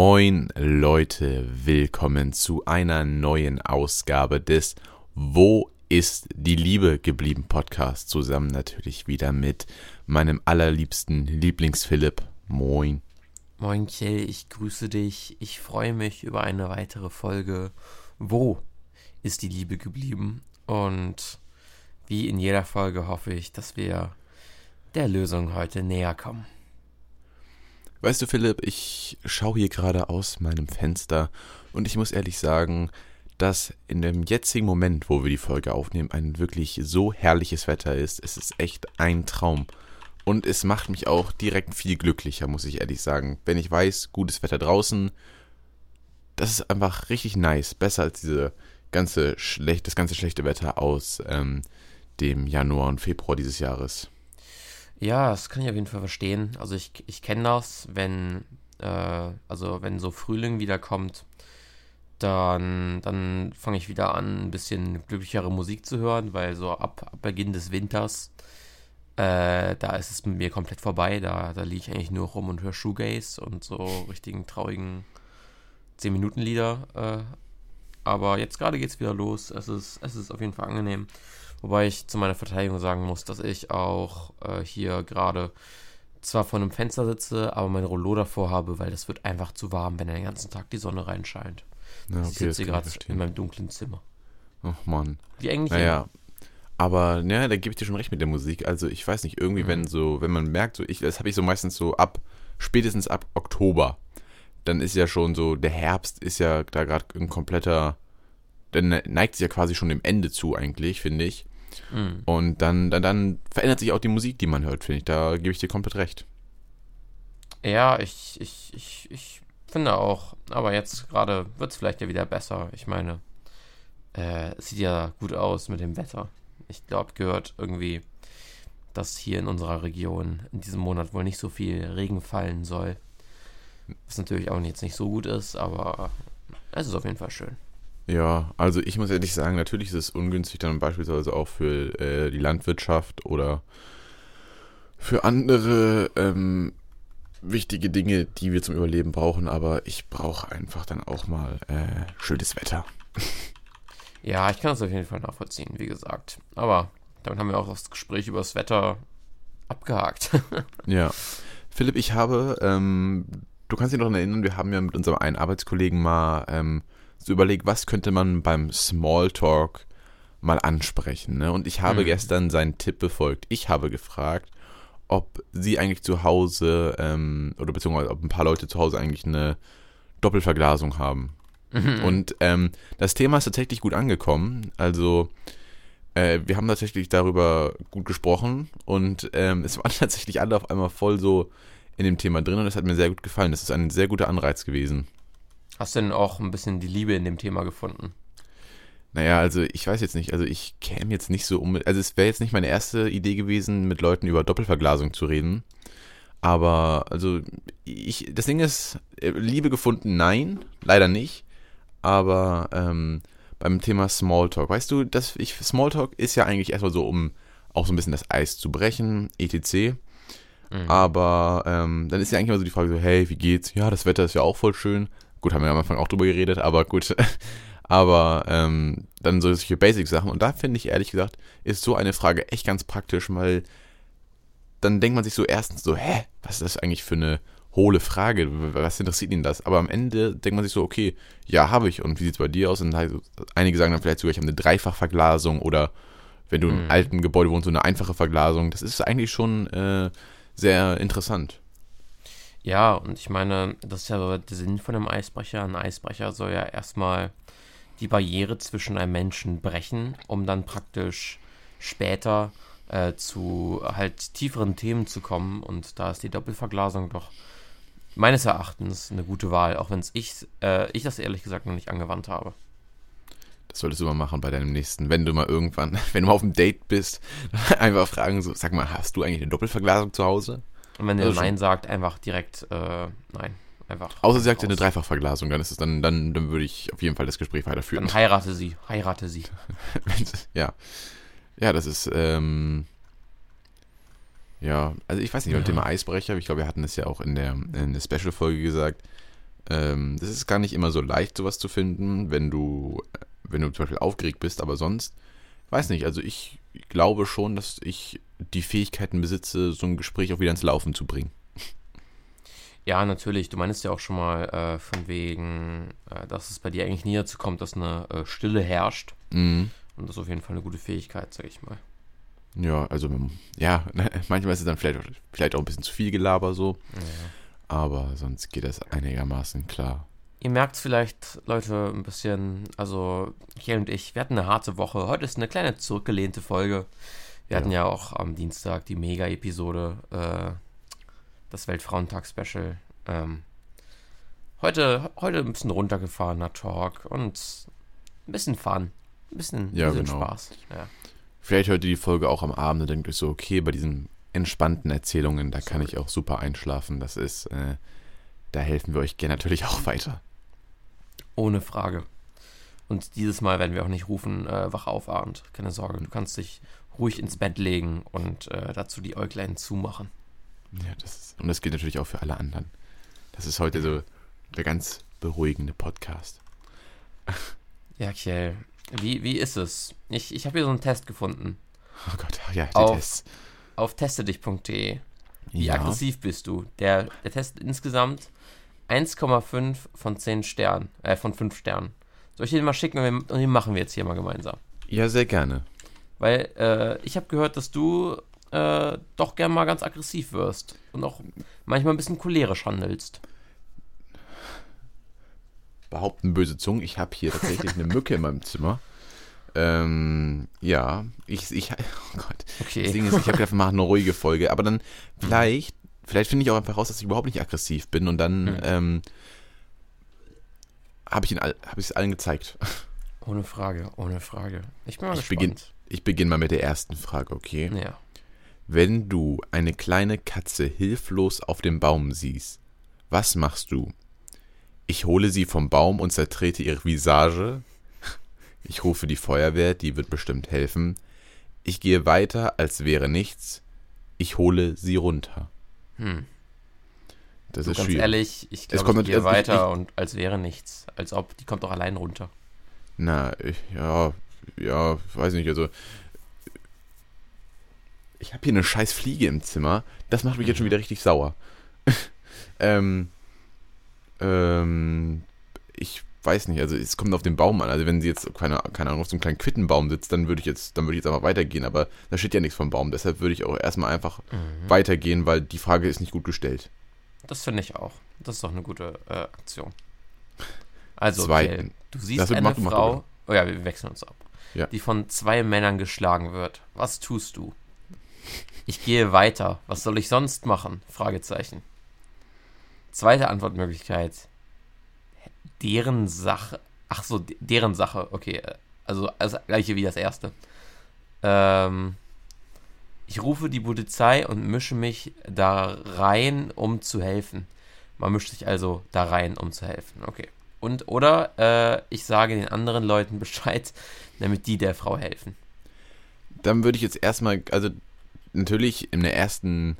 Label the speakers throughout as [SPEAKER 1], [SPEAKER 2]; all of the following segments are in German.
[SPEAKER 1] Moin Leute, willkommen zu einer neuen Ausgabe des Wo ist die Liebe geblieben Podcast. Zusammen natürlich wieder mit meinem allerliebsten Lieblingsphilipp. Moin.
[SPEAKER 2] Moin Kjell, ich grüße dich. Ich freue mich über eine weitere Folge. Wo ist die Liebe geblieben? Und wie in jeder Folge hoffe ich, dass wir der Lösung heute näher kommen.
[SPEAKER 1] Weißt du, Philipp, ich schaue hier gerade aus meinem Fenster und ich muss ehrlich sagen, dass in dem jetzigen Moment, wo wir die Folge aufnehmen, ein wirklich so herrliches Wetter ist. Es ist echt ein Traum. Und es macht mich auch direkt viel glücklicher, muss ich ehrlich sagen. Wenn ich weiß, gutes Wetter draußen, das ist einfach richtig nice. Besser als diese ganze schlecht, das ganze schlechte Wetter aus ähm, dem Januar und Februar dieses Jahres.
[SPEAKER 2] Ja, das kann ich auf jeden Fall verstehen. Also ich, ich kenne das, wenn, äh, also wenn so Frühling wieder kommt, dann, dann fange ich wieder an, ein bisschen glücklichere Musik zu hören, weil so ab, ab Beginn des Winters, äh, da ist es mit mir komplett vorbei. Da, da liege ich eigentlich nur rum und höre Shoegaze und so richtigen traurigen 10-Minuten-Lieder. Äh, aber jetzt gerade geht es wieder los. Es ist, es ist auf jeden Fall angenehm. Wobei ich zu meiner Verteidigung sagen muss, dass ich auch äh, hier gerade zwar vor einem Fenster sitze, aber mein Rollo davor habe, weil das wird einfach zu warm, wenn den ganzen Tag die Sonne reinscheint. Ja, okay, ich sitze gerade in meinem dunklen Zimmer.
[SPEAKER 1] Ach man.
[SPEAKER 2] Wie eigentlich
[SPEAKER 1] naja. Immer. Aber ja, da gebe ich dir schon recht mit der Musik. Also ich weiß nicht, irgendwie, mhm. wenn so, wenn man merkt, so ich, das habe ich so meistens so ab, spätestens ab Oktober, dann ist ja schon so, der Herbst ist ja da gerade ein kompletter, dann neigt sich ja quasi schon dem Ende zu eigentlich, finde ich. Mhm. Und dann, dann, dann verändert sich auch die Musik, die man hört, finde ich. Da gebe ich dir komplett recht.
[SPEAKER 2] Ja, ich, ich, ich, ich finde auch, aber jetzt gerade wird es vielleicht ja wieder besser. Ich meine, äh, es sieht ja gut aus mit dem Wetter. Ich glaube, gehört irgendwie, dass hier in unserer Region in diesem Monat wohl nicht so viel Regen fallen soll. Was natürlich auch jetzt nicht so gut ist, aber es ist auf jeden Fall schön.
[SPEAKER 1] Ja, also ich muss ehrlich sagen, natürlich ist es ungünstig dann beispielsweise auch für äh, die Landwirtschaft oder für andere ähm, wichtige Dinge, die wir zum Überleben brauchen, aber ich brauche einfach dann auch mal äh, schönes Wetter.
[SPEAKER 2] Ja, ich kann das auf jeden Fall nachvollziehen, wie gesagt. Aber damit haben wir auch das Gespräch über das Wetter abgehakt.
[SPEAKER 1] ja. Philipp, ich habe, ähm, du kannst dich noch erinnern, wir haben ja mit unserem einen Arbeitskollegen mal ähm, so überlegt, was könnte man beim Smalltalk mal ansprechen. Ne? Und ich habe mhm. gestern seinen Tipp befolgt. Ich habe gefragt, ob sie eigentlich zu Hause ähm, oder beziehungsweise ob ein paar Leute zu Hause eigentlich eine Doppelverglasung haben. Mhm. Und ähm, das Thema ist tatsächlich gut angekommen. Also äh, wir haben tatsächlich darüber gut gesprochen und ähm, es waren tatsächlich alle auf einmal voll so in dem Thema drin und das hat mir sehr gut gefallen. Das ist ein sehr guter Anreiz gewesen.
[SPEAKER 2] Hast du denn auch ein bisschen die Liebe in dem Thema gefunden?
[SPEAKER 1] Naja, also ich weiß jetzt nicht, also ich käme jetzt nicht so um, also es wäre jetzt nicht meine erste Idee gewesen, mit Leuten über Doppelverglasung zu reden. Aber, also, ich, das Ding ist, äh, Liebe gefunden, nein, leider nicht. Aber ähm, beim Thema Smalltalk, weißt du, das, ich, Smalltalk ist ja eigentlich erstmal so, um auch so ein bisschen das Eis zu brechen, etc. Mhm. Aber ähm, dann ist ja eigentlich immer so die Frage so, hey, wie geht's? Ja, das Wetter ist ja auch voll schön. Gut, haben wir am Anfang auch drüber geredet, aber gut. aber ähm, dann solche Basic-Sachen. Und da finde ich ehrlich gesagt, ist so eine Frage echt ganz praktisch, weil dann denkt man sich so erstens so, hä, was ist das eigentlich für eine hohle Frage? Was interessiert ihn das? Aber am Ende denkt man sich so, okay, ja, habe ich. Und wie sieht es bei dir aus? Und halt, einige sagen dann vielleicht sogar, ich habe eine Dreifachverglasung oder wenn du mhm. im alten Gebäude wohnst, so eine einfache Verglasung. Das ist eigentlich schon äh, sehr interessant.
[SPEAKER 2] Ja, und ich meine, das ist ja der Sinn von einem Eisbrecher. Ein Eisbrecher soll ja erstmal die Barriere zwischen einem Menschen brechen, um dann praktisch später äh, zu halt tieferen Themen zu kommen. Und da ist die Doppelverglasung doch meines Erachtens eine gute Wahl, auch wenn ich, äh, ich das ehrlich gesagt noch nicht angewandt habe.
[SPEAKER 1] Das solltest du mal machen bei deinem nächsten, wenn du mal irgendwann, wenn du mal auf einem Date bist, einfach fragen so, sag mal, hast du eigentlich eine Doppelverglasung zu Hause?
[SPEAKER 2] Und wenn er also Nein sagt, einfach direkt äh, Nein. Einfach
[SPEAKER 1] Außer sie sagt eine Dreifachverglasung, dann ist es dann, dann, dann würde ich auf jeden Fall das Gespräch weiterführen.
[SPEAKER 2] Dann heirate sie, heirate sie.
[SPEAKER 1] ja. Ja, das ist, ähm, ja, also ich weiß nicht, beim ja. Thema Eisbrecher, ich glaube, wir hatten es ja auch in der, in der Special-Folge gesagt, Ähm, das ist gar nicht immer so leicht, sowas zu finden, wenn du, äh, wenn du zum Beispiel aufgeregt bist, aber sonst, weiß nicht, also ich glaube schon, dass ich die Fähigkeiten besitze, so ein Gespräch auch wieder ins Laufen zu bringen.
[SPEAKER 2] Ja, natürlich. Du meinst ja auch schon mal äh, von wegen, äh, dass es bei dir eigentlich nie dazu kommt, dass eine äh, Stille herrscht.
[SPEAKER 1] Mhm.
[SPEAKER 2] Und das ist auf jeden Fall eine gute Fähigkeit, sag ich mal.
[SPEAKER 1] Ja, also ja, manchmal ist es dann vielleicht, vielleicht auch ein bisschen zu viel Gelaber so.
[SPEAKER 2] Ja.
[SPEAKER 1] Aber sonst geht das einigermaßen klar.
[SPEAKER 2] Ihr merkt es vielleicht, Leute, ein bisschen, also Kiel und ich, wir hatten eine harte Woche. Heute ist eine kleine zurückgelehnte Folge. Wir hatten ja auch am Dienstag die Mega-Episode, äh, das Weltfrauentag-Special. Ähm, heute, heute ein bisschen runtergefahrener Talk und ein bisschen Fun. Ein bisschen,
[SPEAKER 1] Ja,
[SPEAKER 2] bisschen
[SPEAKER 1] genau.
[SPEAKER 2] Spaß. Ja.
[SPEAKER 1] Vielleicht hört ihr die Folge auch am Abend und denkt euch so, okay, bei diesen entspannten Erzählungen, da kann ich auch super einschlafen. Das ist, äh, da helfen wir euch gerne natürlich auch weiter.
[SPEAKER 2] Ohne Frage. Und dieses Mal werden wir auch nicht rufen, äh, wach auf, Arndt. Keine Sorge, du kannst dich ruhig ins Bett legen und äh, dazu die Äuglein zumachen.
[SPEAKER 1] Ja, das ist, und das gilt natürlich auch für alle anderen. Das ist heute so der ganz beruhigende Podcast.
[SPEAKER 2] Ja, Kjell, wie, wie ist es? Ich, ich habe hier so einen Test gefunden.
[SPEAKER 1] Oh Gott, ja, der
[SPEAKER 2] Auf-
[SPEAKER 1] Test.
[SPEAKER 2] Auf testedich.de. Wie
[SPEAKER 1] Ja,
[SPEAKER 2] aggressiv bist du? Der, der Test insgesamt 1,5 von 10 Sternen, äh, von 5 Sternen. Soll ich den mal schicken und wir- und den machen wir jetzt hier mal gemeinsam?
[SPEAKER 1] ja, sehr gerne.
[SPEAKER 2] Weil äh, ich habe gehört, dass du äh, doch gern mal ganz aggressiv wirst und auch manchmal ein bisschen cholerisch handelst.
[SPEAKER 1] Behaupten böse Zungen, ich habe hier tatsächlich eine Mücke in meinem Zimmer. Ähm, ja, ich, ich, oh Gott.
[SPEAKER 2] Okay.
[SPEAKER 1] Das Ding ist, ich habe gedacht, wir machen eine ruhige Folge, aber dann vielleicht, vielleicht finde ich auch einfach raus, dass ich überhaupt nicht aggressiv bin und dann
[SPEAKER 2] Mhm.
[SPEAKER 1] ähm, habe ich es hab ich's allen gezeigt.
[SPEAKER 2] Ohne Frage, ohne Frage. Ich bin mal
[SPEAKER 1] Ich beginn-. Ich beginne mal mit der ersten Frage, okay?
[SPEAKER 2] Ja.
[SPEAKER 1] Wenn du eine kleine Katze hilflos auf dem Baum siehst, was machst du? Ich hole sie vom Baum und zertrete ihre Visage. Ich rufe die Feuerwehr, die wird bestimmt helfen. Ich gehe weiter, als wäre nichts. Ich hole sie runter.
[SPEAKER 2] Hm.
[SPEAKER 1] Das
[SPEAKER 2] Du,
[SPEAKER 1] ist
[SPEAKER 2] ganz
[SPEAKER 1] schwierig.
[SPEAKER 2] ehrlich, ich
[SPEAKER 1] Es
[SPEAKER 2] glaube,
[SPEAKER 1] kommt
[SPEAKER 2] ich gehe
[SPEAKER 1] natürlich- ich-
[SPEAKER 2] weiter und als wäre nichts. Als ob, die kommt doch allein runter.
[SPEAKER 1] Na, ich, ja, ja, weiß nicht, also. Ich habe hier eine scheiß Fliege im Zimmer. Das macht mich jetzt schon wieder richtig sauer. ähm, ähm, ich weiß nicht, also es kommt auf den Baum an. Also wenn sie jetzt, keine, keine Ahnung, auf so einem kleinen Quittenbaum sitzt, dann würde ich jetzt, dann würde ich jetzt einfach weitergehen. Aber da steht ja nichts vom Baum. Deshalb würde ich auch erstmal einfach
[SPEAKER 2] Mhm.
[SPEAKER 1] weitergehen, weil die Frage ist nicht gut gestellt.
[SPEAKER 2] Das finde ich auch. Das ist doch eine gute äh, Aktion. Also,
[SPEAKER 1] Zweiten.
[SPEAKER 2] Kjell, du siehst eine
[SPEAKER 1] mach du, mach du,
[SPEAKER 2] Frau, oh ja, wir wechseln uns ab,
[SPEAKER 1] Ja.
[SPEAKER 2] die von zwei Männern geschlagen wird. Was tust du? Ich gehe weiter. Was soll ich sonst machen? Fragezeichen. Zweite Antwortmöglichkeit. Deren Sache. Ach so, de- deren Sache. Okay, äh, also das gleiche wie das erste. Ähm, ich rufe die Polizei und mische mich da rein, um zu helfen. Man mischt sich also da rein, um zu helfen. Okay. Und oder äh, ich sage den anderen Leuten Bescheid, damit die der Frau helfen.
[SPEAKER 1] Dann würde ich jetzt erstmal, also natürlich in der ersten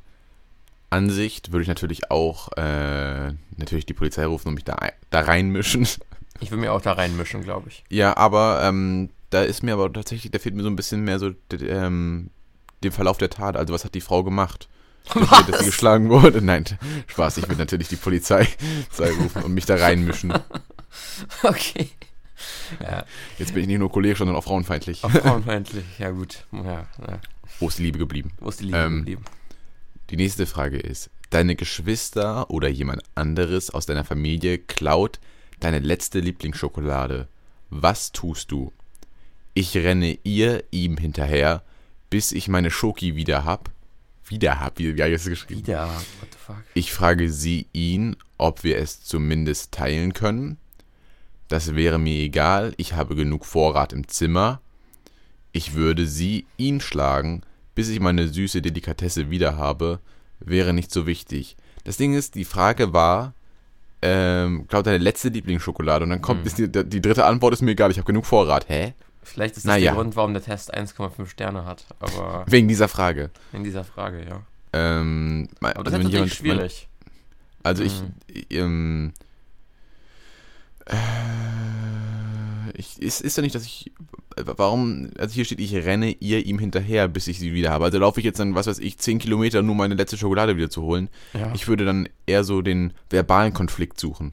[SPEAKER 1] Ansicht würde ich natürlich auch äh, natürlich die Polizei rufen und mich da, da reinmischen.
[SPEAKER 2] Ich will mir auch da reinmischen, glaube ich.
[SPEAKER 1] Ja, aber ähm, da ist mir aber tatsächlich, da fehlt mir so ein bisschen mehr so ähm, den Verlauf der Tat. Also was hat die Frau gemacht? Dass sie geschlagen wurde? Nein, Spaß. Ich will natürlich die Polizei Polizei rufen und mich da reinmischen.
[SPEAKER 2] Okay. Ja,
[SPEAKER 1] Jetzt bin ich nicht nur cholerisch, sondern auch frauenfeindlich.
[SPEAKER 2] auch frauenfeindlich. Ja, gut. Ja, ja.
[SPEAKER 1] Wo ist die Liebe geblieben?
[SPEAKER 2] Wo ist die Liebe
[SPEAKER 1] Ähm,
[SPEAKER 2] geblieben?
[SPEAKER 1] Die nächste Frage ist, deine Geschwister oder jemand anderes aus deiner Familie klaut deine letzte Lieblingsschokolade. Was tust du? Ich renne ihr, ihm hinterher, bis ich meine Schoki wieder hab. Wieder hab, wie, wie hat er es geschrieben?
[SPEAKER 2] Wieder. What the fuck?
[SPEAKER 1] Ich frage sie ihn, ob wir es zumindest teilen können. Das wäre mir egal, ich habe genug Vorrat im Zimmer. Ich würde sie, ihn schlagen, bis ich meine süße Delikatesse wieder habe, wäre nicht so wichtig. Das Ding ist, die Frage war, ähm, glaub deine letzte Lieblingsschokolade und dann kommt
[SPEAKER 2] hm.
[SPEAKER 1] die, die, dritte Antwort ist mir egal, ich habe genug Vorrat. Hä?
[SPEAKER 2] Vielleicht ist das
[SPEAKER 1] naja.
[SPEAKER 2] der Grund, warum der Test 1,5 Sterne hat, aber
[SPEAKER 1] wegen dieser Frage.
[SPEAKER 2] Wegen dieser Frage, ja.
[SPEAKER 1] Ähm,
[SPEAKER 2] aber
[SPEAKER 1] also
[SPEAKER 2] das
[SPEAKER 1] ist
[SPEAKER 2] natürlich schwierig.
[SPEAKER 1] Mein, also hm.
[SPEAKER 2] Ähm, äh, ich,
[SPEAKER 1] ähm, ich, ist ja nicht, dass ich Warum. Also hier steht, ich renne ihr ihm hinterher, bis ich sie wieder habe. Also laufe ich jetzt dann, was weiß ich, 10 Kilometer, nur meine letzte Schokolade wieder zu holen.
[SPEAKER 2] Ja.
[SPEAKER 1] Ich würde dann eher so den verbalen Konflikt suchen.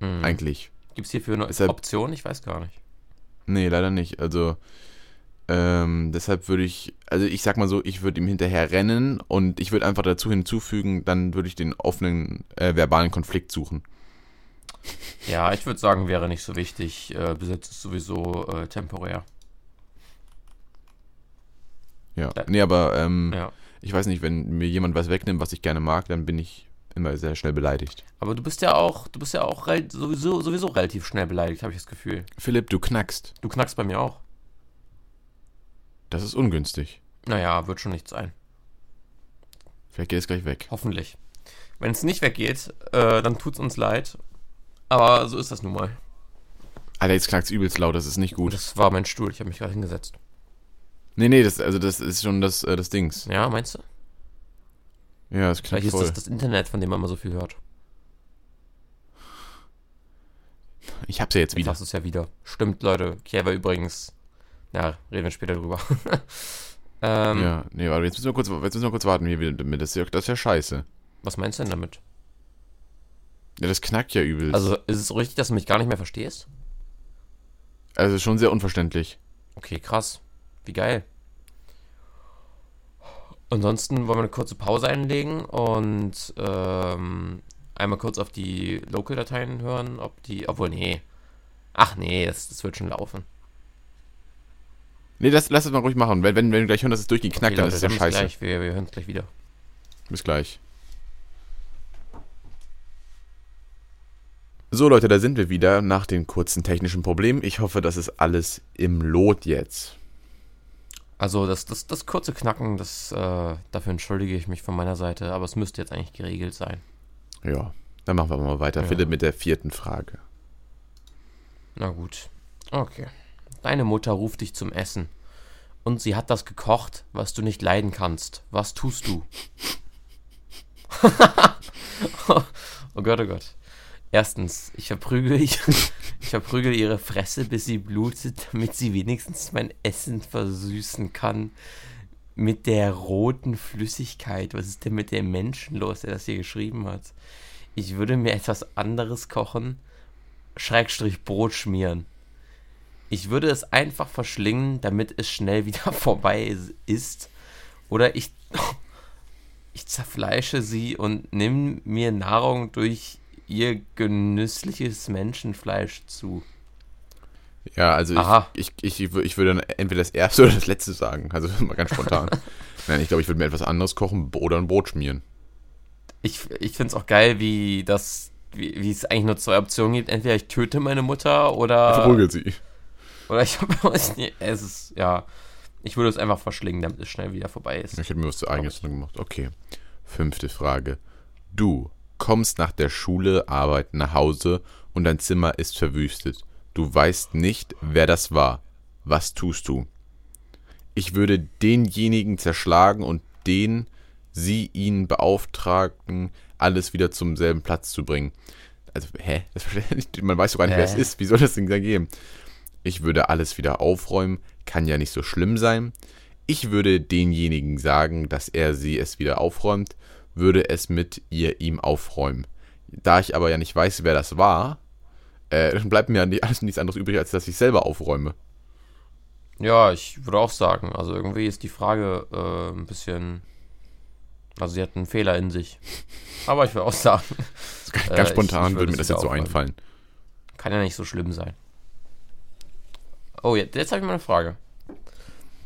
[SPEAKER 2] Mhm.
[SPEAKER 1] Eigentlich.
[SPEAKER 2] Gibt es hierfür eine
[SPEAKER 1] Deshalb-
[SPEAKER 2] Option? Ich weiß gar nicht.
[SPEAKER 1] Nee, leider nicht. Also. Ähm, deshalb würde ich, also ich sag mal so, ich würde ihm hinterher rennen und ich würde einfach dazu hinzufügen, dann würde ich den offenen äh, verbalen Konflikt suchen.
[SPEAKER 2] Ja, ich würde sagen, wäre nicht so wichtig. Äh, Besitz ist sowieso äh, temporär.
[SPEAKER 1] Ja. Nee, aber ähm,
[SPEAKER 2] Ja.
[SPEAKER 1] ich weiß nicht, wenn mir jemand was wegnimmt, was ich gerne mag, dann bin ich immer sehr schnell beleidigt.
[SPEAKER 2] Aber du bist ja auch, du bist ja auch sowieso, sowieso relativ schnell beleidigt, habe ich das Gefühl.
[SPEAKER 1] Philipp, du knackst.
[SPEAKER 2] Du knackst bei mir auch.
[SPEAKER 1] Das ist ungünstig.
[SPEAKER 2] Naja, wird schon nicht sein.
[SPEAKER 1] Vielleicht geht es gleich weg.
[SPEAKER 2] Hoffentlich. Wenn es nicht weggeht, äh, dann tut's uns leid. Aber so ist das nun mal.
[SPEAKER 1] Alter, jetzt knackt's übelst laut, das ist nicht gut.
[SPEAKER 2] Das war mein Stuhl, ich habe mich gerade hingesetzt.
[SPEAKER 1] Nee, nee, das, also das ist schon das, äh, das Dings.
[SPEAKER 2] Ja, meinst du?
[SPEAKER 1] Ja, das
[SPEAKER 2] Vielleicht
[SPEAKER 1] knackt
[SPEAKER 2] ist
[SPEAKER 1] voll.
[SPEAKER 2] das das Internet, von dem man immer so viel hört.
[SPEAKER 1] ich hab's ja jetzt
[SPEAKER 2] Jetzt
[SPEAKER 1] wieder.
[SPEAKER 2] hast du es ja wieder. Stimmt, Leute. Kiewer übrigens. Ja, reden wir später drüber. ähm,
[SPEAKER 1] Ja, nee, warte, jetzt müssen wir kurz, jetzt müssen wir kurz warten, damit. Das ist ja, das ist ja scheiße.
[SPEAKER 2] Was meinst du denn damit?
[SPEAKER 1] Ja, das knackt ja übelst.
[SPEAKER 2] Also, ist es richtig, dass du mich gar nicht mehr verstehst?
[SPEAKER 1] also schon sehr unverständlich.
[SPEAKER 2] Okay, krass. Wie geil. Ansonsten wollen wir eine kurze Pause einlegen und ähm, einmal kurz auf die Local-Dateien hören, ob die. Obwohl, nee. Ach nee, das, das wird schon laufen.
[SPEAKER 1] Nee, das, lass das mal ruhig machen. Wenn, wenn, wenn wir gleich hören, dass es durchgehend knackt,
[SPEAKER 2] Okay,
[SPEAKER 1] dann
[SPEAKER 2] Leute,
[SPEAKER 1] ist es ja scheiße.
[SPEAKER 2] Gleich. Wir, wir hören es gleich wieder.
[SPEAKER 1] Bis gleich. So Leute, da sind wir wieder nach den kurzen technischen Problemen. Ich hoffe, das ist alles im Lot jetzt.
[SPEAKER 2] Also das, das, das kurze Knacken, das, äh, dafür entschuldige ich mich von meiner Seite, aber es müsste jetzt eigentlich geregelt sein.
[SPEAKER 1] Ja, dann machen wir mal weiter.
[SPEAKER 2] Ja.
[SPEAKER 1] Philipp mit der vierten Frage.
[SPEAKER 2] Na gut. Okay. Deine Mutter ruft dich zum Essen. Und sie hat das gekocht, was du nicht leiden kannst. Was tust du? oh Gott, oh Gott. Erstens, ich verprügel, ich, ich verprügel ihre Fresse, bis sie blutet, damit sie wenigstens mein Essen versüßen kann. Mit der roten Flüssigkeit. Was ist denn mit dem Menschen los, der das hier geschrieben hat? Ich würde mir etwas anderes kochen. Schrägstrich Brot schmieren. Ich würde es einfach verschlingen, damit es schnell wieder vorbei ist. Oder ich, ich zerfleische sie und nimm mir Nahrung durch ihr genüssliches Menschenfleisch zu.
[SPEAKER 1] Ja, also ich, ich, ich, ich würde dann entweder das erste oder das letzte sagen. Also mal ganz spontan. Nein, ich glaube, ich würde mir etwas anderes kochen oder ein Brot schmieren.
[SPEAKER 2] Ich, ich finde es auch geil, wie das, wie, wie es eigentlich nur zwei Optionen gibt. Entweder ich töte meine Mutter oder.
[SPEAKER 1] Verprügelt sie.
[SPEAKER 2] Oder ich habe es ist, ja. Ich würde es einfach verschlingen, damit es schnell wieder vorbei ist.
[SPEAKER 1] Ich hätte mir was zu eigenes gemacht. Okay. Fünfte Frage. Du kommst nach der Schule, Arbeit nach Hause und dein Zimmer ist verwüstet. Du weißt nicht, wer das war. Was tust du? Ich würde denjenigen zerschlagen und den, sie ihn beauftragen, alles wieder zum selben Platz zu bringen. Also, hä? Man weiß doch gar nicht, wer es ist. Wie soll das denn da gehen? Ich würde alles wieder aufräumen. Kann ja nicht so schlimm sein. Ich würde denjenigen sagen, dass er sie es wieder aufräumt, würde es mit ihr ihm aufräumen. Da ich aber ja nicht weiß, wer das war, äh, dann bleibt mir ja nicht- alles nichts anderes übrig, als dass ich selber aufräume.
[SPEAKER 2] Ja, ich würde auch sagen, also irgendwie ist die Frage äh, ein bisschen. Also sie hat einen Fehler in sich. Aber ich würde auch sagen,
[SPEAKER 1] Ganz
[SPEAKER 2] Äh, ich-
[SPEAKER 1] spontan
[SPEAKER 2] ich
[SPEAKER 1] würde
[SPEAKER 2] würde
[SPEAKER 1] mir das jetzt so einfallen.
[SPEAKER 2] kann ja nicht so schlimm sein. Oh, jetzt, jetzt habe ich mal eine Frage.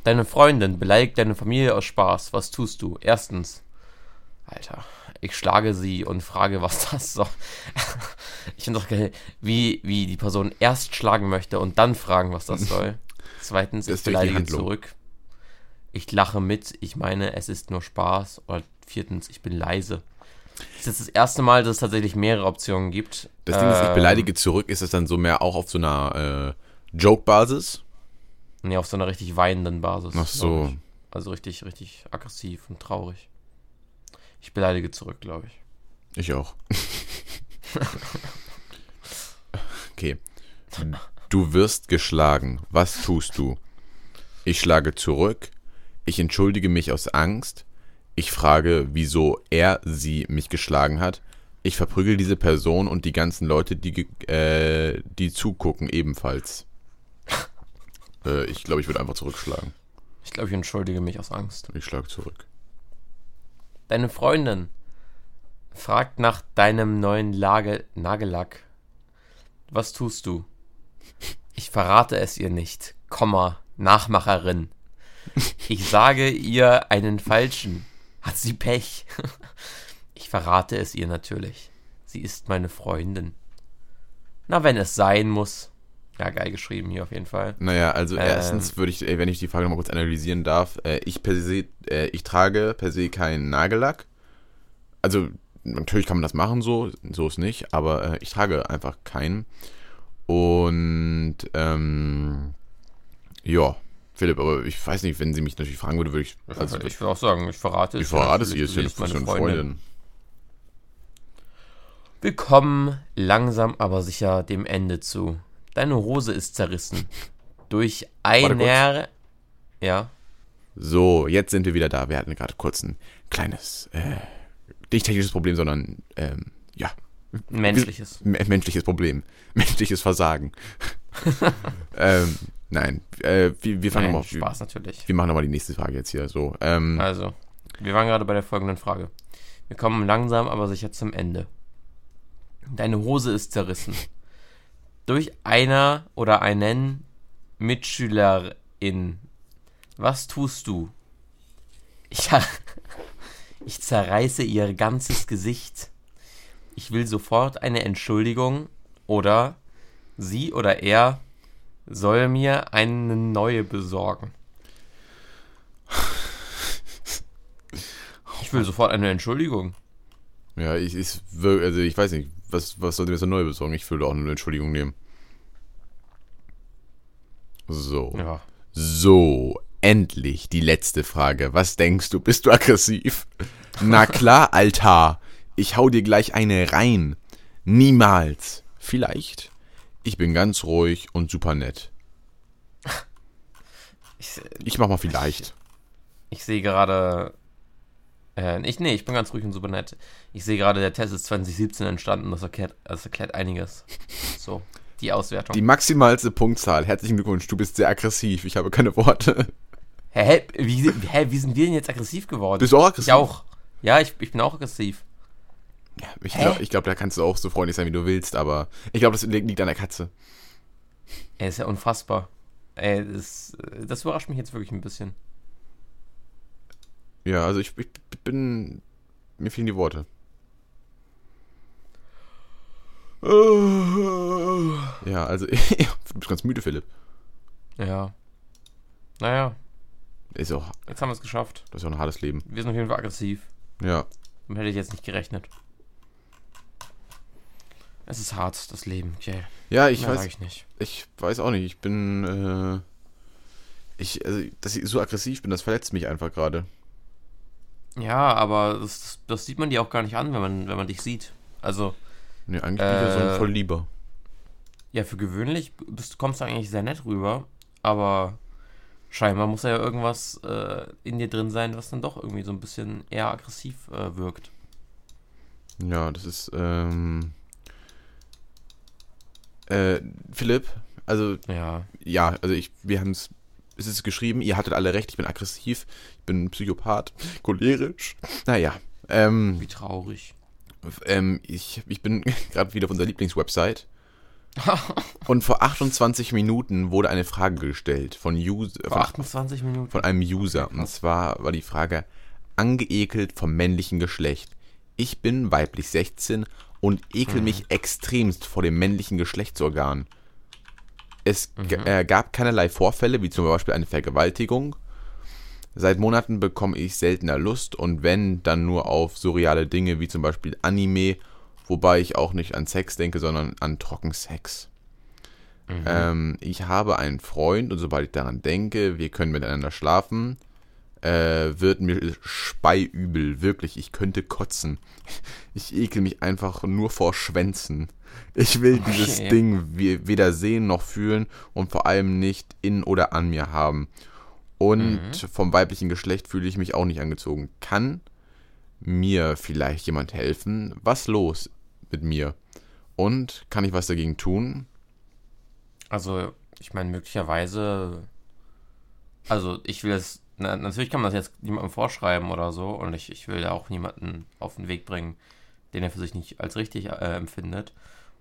[SPEAKER 2] Deine Freundin beleidigt deine Familie aus Spaß. Was tust du? Erstens, Alter, ich schlage sie und frage, was das soll. ich finde doch geil, wie, wie die Person erst schlagen möchte und dann fragen, was das soll. Zweitens, ich beleidige zurück. Ich lache mit, ich meine, es ist nur Spaß. Oder viertens, ich bin leise. Das ist jetzt das erste Mal, dass es tatsächlich mehrere Optionen gibt.
[SPEAKER 1] Das Ding ist, ich
[SPEAKER 2] Ähm,
[SPEAKER 1] beleidige zurück, ist es dann so mehr auch auf so einer äh, Joke-Basis?
[SPEAKER 2] Nee, auf so einer richtig weinenden Basis.
[SPEAKER 1] Ach so.
[SPEAKER 2] Also richtig, richtig aggressiv und traurig. Ich beleidige zurück, glaube ich.
[SPEAKER 1] Ich auch. okay. Du wirst geschlagen. Was tust du? Ich schlage zurück. Ich entschuldige mich aus Angst. Ich frage, wieso er sie mich geschlagen hat. Ich verprügel diese Person und die ganzen Leute, die, äh, die zugucken, ebenfalls. äh, ich glaube, ich würde einfach zurückschlagen.
[SPEAKER 2] Ich glaube, ich entschuldige mich aus Angst.
[SPEAKER 1] Ich schlage zurück.
[SPEAKER 2] Deine Freundin fragt nach deinem neuen Lage Nagellack. Was tust du? Ich verrate es ihr nicht. Komma, Nachmacherin. Ich sage ihr einen falschen. Hat sie Pech? Ich verrate es ihr natürlich. Sie ist meine Freundin. Na, wenn es sein muss. Ja, geil geschrieben hier auf jeden Fall.
[SPEAKER 1] Naja, also
[SPEAKER 2] Ähm.
[SPEAKER 1] erstens würde ich, äh, wenn ich die Frage nochmal kurz analysieren darf, äh, ich per se, äh, ich trage per se keinen Nagellack. Also natürlich kann man das machen so, so ist nicht, aber ich trage einfach keinen. Und ähm, ja, Philipp, aber ich weiß nicht, wenn sie mich natürlich fragen würde, würde ich. Also,
[SPEAKER 2] ich würde auch sagen, ich verrate
[SPEAKER 1] ich
[SPEAKER 2] es ihr
[SPEAKER 1] verrate es ihr, ist ja eine Freundin.
[SPEAKER 2] Wir kommen langsam aber sicher dem Ende zu. Deine Hose ist zerrissen. Durch einer. Ja.
[SPEAKER 1] So, jetzt sind wir wieder da. Wir hatten gerade kurz ein kleines, äh, nicht technisches Problem, sondern ähm, ja,
[SPEAKER 2] Menschliches.
[SPEAKER 1] Me- menschliches Problem, menschliches Versagen. ähm, nein, äh, wir, wir fangen
[SPEAKER 2] Nein,
[SPEAKER 1] nochmal.
[SPEAKER 2] Spaß natürlich.
[SPEAKER 1] Wir machen nochmal die nächste Frage jetzt hier. So, ähm,
[SPEAKER 2] Also, wir waren gerade bei der folgenden Frage. Wir kommen langsam aber sicher zum Ende. Deine Hose ist zerrissen. Durch einer oder einen Mitschülerin. Was tust du? Ich, ich zerreiße ihr ganzes Gesicht. Ich will sofort eine Entschuldigung oder sie oder er soll mir eine neue besorgen. Ich will sofort eine Entschuldigung.
[SPEAKER 1] ja, ich, ich, also ich weiß nicht, was, was sollte mir so neu besorgen? Ich würde auch eine Entschuldigung nehmen. So.
[SPEAKER 2] Ja.
[SPEAKER 1] So, endlich die letzte Frage. Was denkst du? Bist du aggressiv? Na klar, Alter. Ich hau dir gleich eine rein. Niemals. Vielleicht. Ich bin ganz ruhig und super nett.
[SPEAKER 2] Ich,
[SPEAKER 1] Ich mach mal vielleicht.
[SPEAKER 2] ich sehe gerade. Äh, ich, nee, ich bin ganz ruhig und super nett. Ich sehe gerade, der Test ist 2017 entstanden. Das erklärt, das erklärt einiges. So, die Auswertung.
[SPEAKER 1] Die maximalste Punktzahl. Herzlichen Glückwunsch. Du bist sehr aggressiv. Ich habe keine Worte.
[SPEAKER 2] hä, hä, wie, hä, wie sind wir denn jetzt aggressiv geworden?
[SPEAKER 1] Bist du auch aggressiv?
[SPEAKER 2] Ich auch. Ja, ich, ich bin auch aggressiv.
[SPEAKER 1] Ich
[SPEAKER 2] Hä?
[SPEAKER 1] glaube, glaub, da kannst du auch so freundlich sein, wie du willst, aber ich glaube, das li- liegt an der Katze.
[SPEAKER 2] Ey, ist ja unfassbar. Ey, das, das überrascht mich jetzt wirklich ein bisschen.
[SPEAKER 1] Ja, also ich, ich bin. Mir fehlen die Worte. Ja, also du bist ganz müde, Philipp.
[SPEAKER 2] Ja. Naja,
[SPEAKER 1] Ist auch,
[SPEAKER 2] jetzt haben wir es geschafft.
[SPEAKER 1] das ist ja auch ein hartes Leben.
[SPEAKER 2] Wir sind auf jeden Fall aggressiv.
[SPEAKER 1] Ja.
[SPEAKER 2] Damit hätte ich jetzt nicht gerechnet. Es ist hart, das Leben. Okay.
[SPEAKER 1] Ja, ich
[SPEAKER 2] Mehr
[SPEAKER 1] weiß,
[SPEAKER 2] ich nicht.
[SPEAKER 1] ich weiß auch nicht. Ich bin, äh, ich, also, dass ich so aggressiv bin, das verletzt mich einfach gerade.
[SPEAKER 2] Ja, aber das, das sieht man dir auch gar nicht an, wenn man, wenn man dich sieht. Also,
[SPEAKER 1] Nee, eigentlich bin ich ja so
[SPEAKER 2] Äh,
[SPEAKER 1] ein voll lieber.
[SPEAKER 2] ja, für gewöhnlich bist, kommst du eigentlich sehr nett rüber, aber scheinbar muss ja irgendwas äh, in dir drin sein, was dann doch irgendwie so ein bisschen eher aggressiv äh, wirkt.
[SPEAKER 1] Ja, das ist, ähm, äh, Philipp, also
[SPEAKER 2] Ja.
[SPEAKER 1] ja, also ich, wir haben es, es ist geschrieben, ihr hattet alle recht, ich bin aggressiv, bin Psychopath, cholerisch. Naja, ähm,
[SPEAKER 2] Wie traurig.
[SPEAKER 1] ähm, ich, ich bin gerade wieder auf unserer Lieblingswebsite. Und vor 28 Minuten wurde eine Frage gestellt von, User,
[SPEAKER 2] Vor
[SPEAKER 1] von,
[SPEAKER 2] 28 Minuten.
[SPEAKER 1] von einem User.
[SPEAKER 2] Okay,
[SPEAKER 1] Und zwar war die Frage, angeekelt vom männlichen Geschlecht. Ich bin weiblich 16 und ekel
[SPEAKER 2] Mhm.
[SPEAKER 1] mich extremst vor dem männlichen Geschlechtsorgan. Es
[SPEAKER 2] Mhm.
[SPEAKER 1] äh, gab keinerlei Vorfälle, wie zum Beispiel eine Vergewaltigung. Seit Monaten bekomme ich seltener Lust und wenn, dann nur auf surreale Dinge wie zum Beispiel Anime, wobei ich auch nicht an Sex denke, sondern an Trockensex.
[SPEAKER 2] Mhm.
[SPEAKER 1] Ähm, ich habe einen Freund und sobald ich daran denke, wir können miteinander schlafen, äh, wird mir speiübel. Wirklich, ich könnte kotzen. Ich ekel mich einfach nur vor Schwänzen. Ich will okay. dieses Ding weder sehen noch fühlen und vor allem nicht in oder an mir haben. Und mhm. vom weiblichen Geschlecht fühle ich mich auch nicht angezogen. Kann mir vielleicht jemand helfen? Was los mit mir? Und kann ich was dagegen tun?
[SPEAKER 2] Also, ich meine, möglicherweise. Also, ich will es. Na, natürlich kann man das jetzt niemandem vorschreiben oder so. Und ich, ich will ja auch niemanden auf den Weg bringen, den er für sich nicht als richtig äh, empfindet.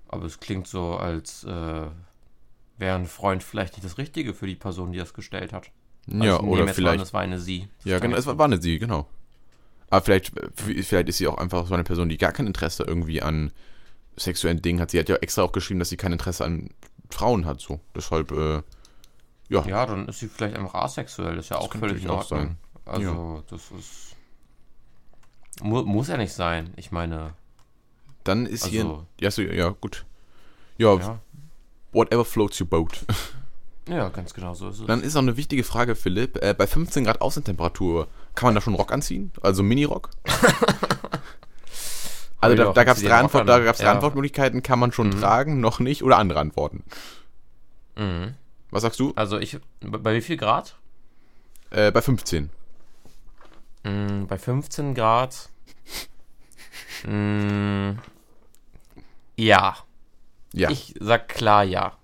[SPEAKER 2] Aber es klingt so, als äh, wäre ein Freund vielleicht nicht das Richtige für die Person, die das gestellt hat.
[SPEAKER 1] Also ja, oder vielleicht. An,
[SPEAKER 2] es war eine Sie.
[SPEAKER 1] Ja, genau, es war, war eine Sie, genau. Aber vielleicht, vielleicht ist sie auch einfach so eine Person, die gar kein Interesse irgendwie an sexuellen Dingen hat. Sie hat ja extra auch geschrieben, dass sie kein Interesse an Frauen hat, so. Deshalb, äh, ja.
[SPEAKER 2] Ja, dann ist sie vielleicht einfach asexuell. Das ist ja das auch völlig in Ordnung. Also, ja. das ist. Mu muss ja nicht sein. Ich meine.
[SPEAKER 1] Dann ist also, hier. Ja, so, ja, gut. Ja, ja, whatever floats your boat.
[SPEAKER 2] Ja, ganz genau so ist es.
[SPEAKER 1] Dann ist auch eine wichtige Frage, Philipp. Äh, bei 15 Grad Außentemperatur, kann man da schon Rock anziehen? Also Mini-Rock? also da, da gab es drei, Antwort, da gab's drei ja. Antwortmöglichkeiten. Kann man schon mhm. tragen, noch nicht oder andere Antworten? Mhm. Was sagst du?
[SPEAKER 2] Also ich, bei wie viel Grad?
[SPEAKER 1] Äh, bei 15.
[SPEAKER 2] Mhm, bei 15 Grad. mm, ja. Ja. Ich sag klar ja.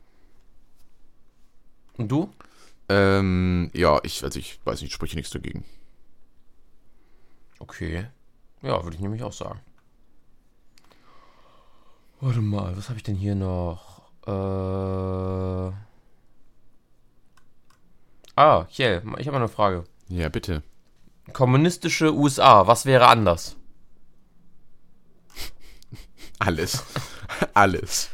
[SPEAKER 2] Und du?
[SPEAKER 1] Ähm, ja, ich, also ich weiß nicht, ich spreche nichts dagegen.
[SPEAKER 2] Okay. Ja, würde ich nämlich auch sagen. Warte mal, was habe ich denn hier noch? Äh. Ah, Kiel, ich habe eine Frage.
[SPEAKER 1] Ja, bitte.
[SPEAKER 2] Kommunistische USA, was wäre anders?
[SPEAKER 1] Alles. Alles.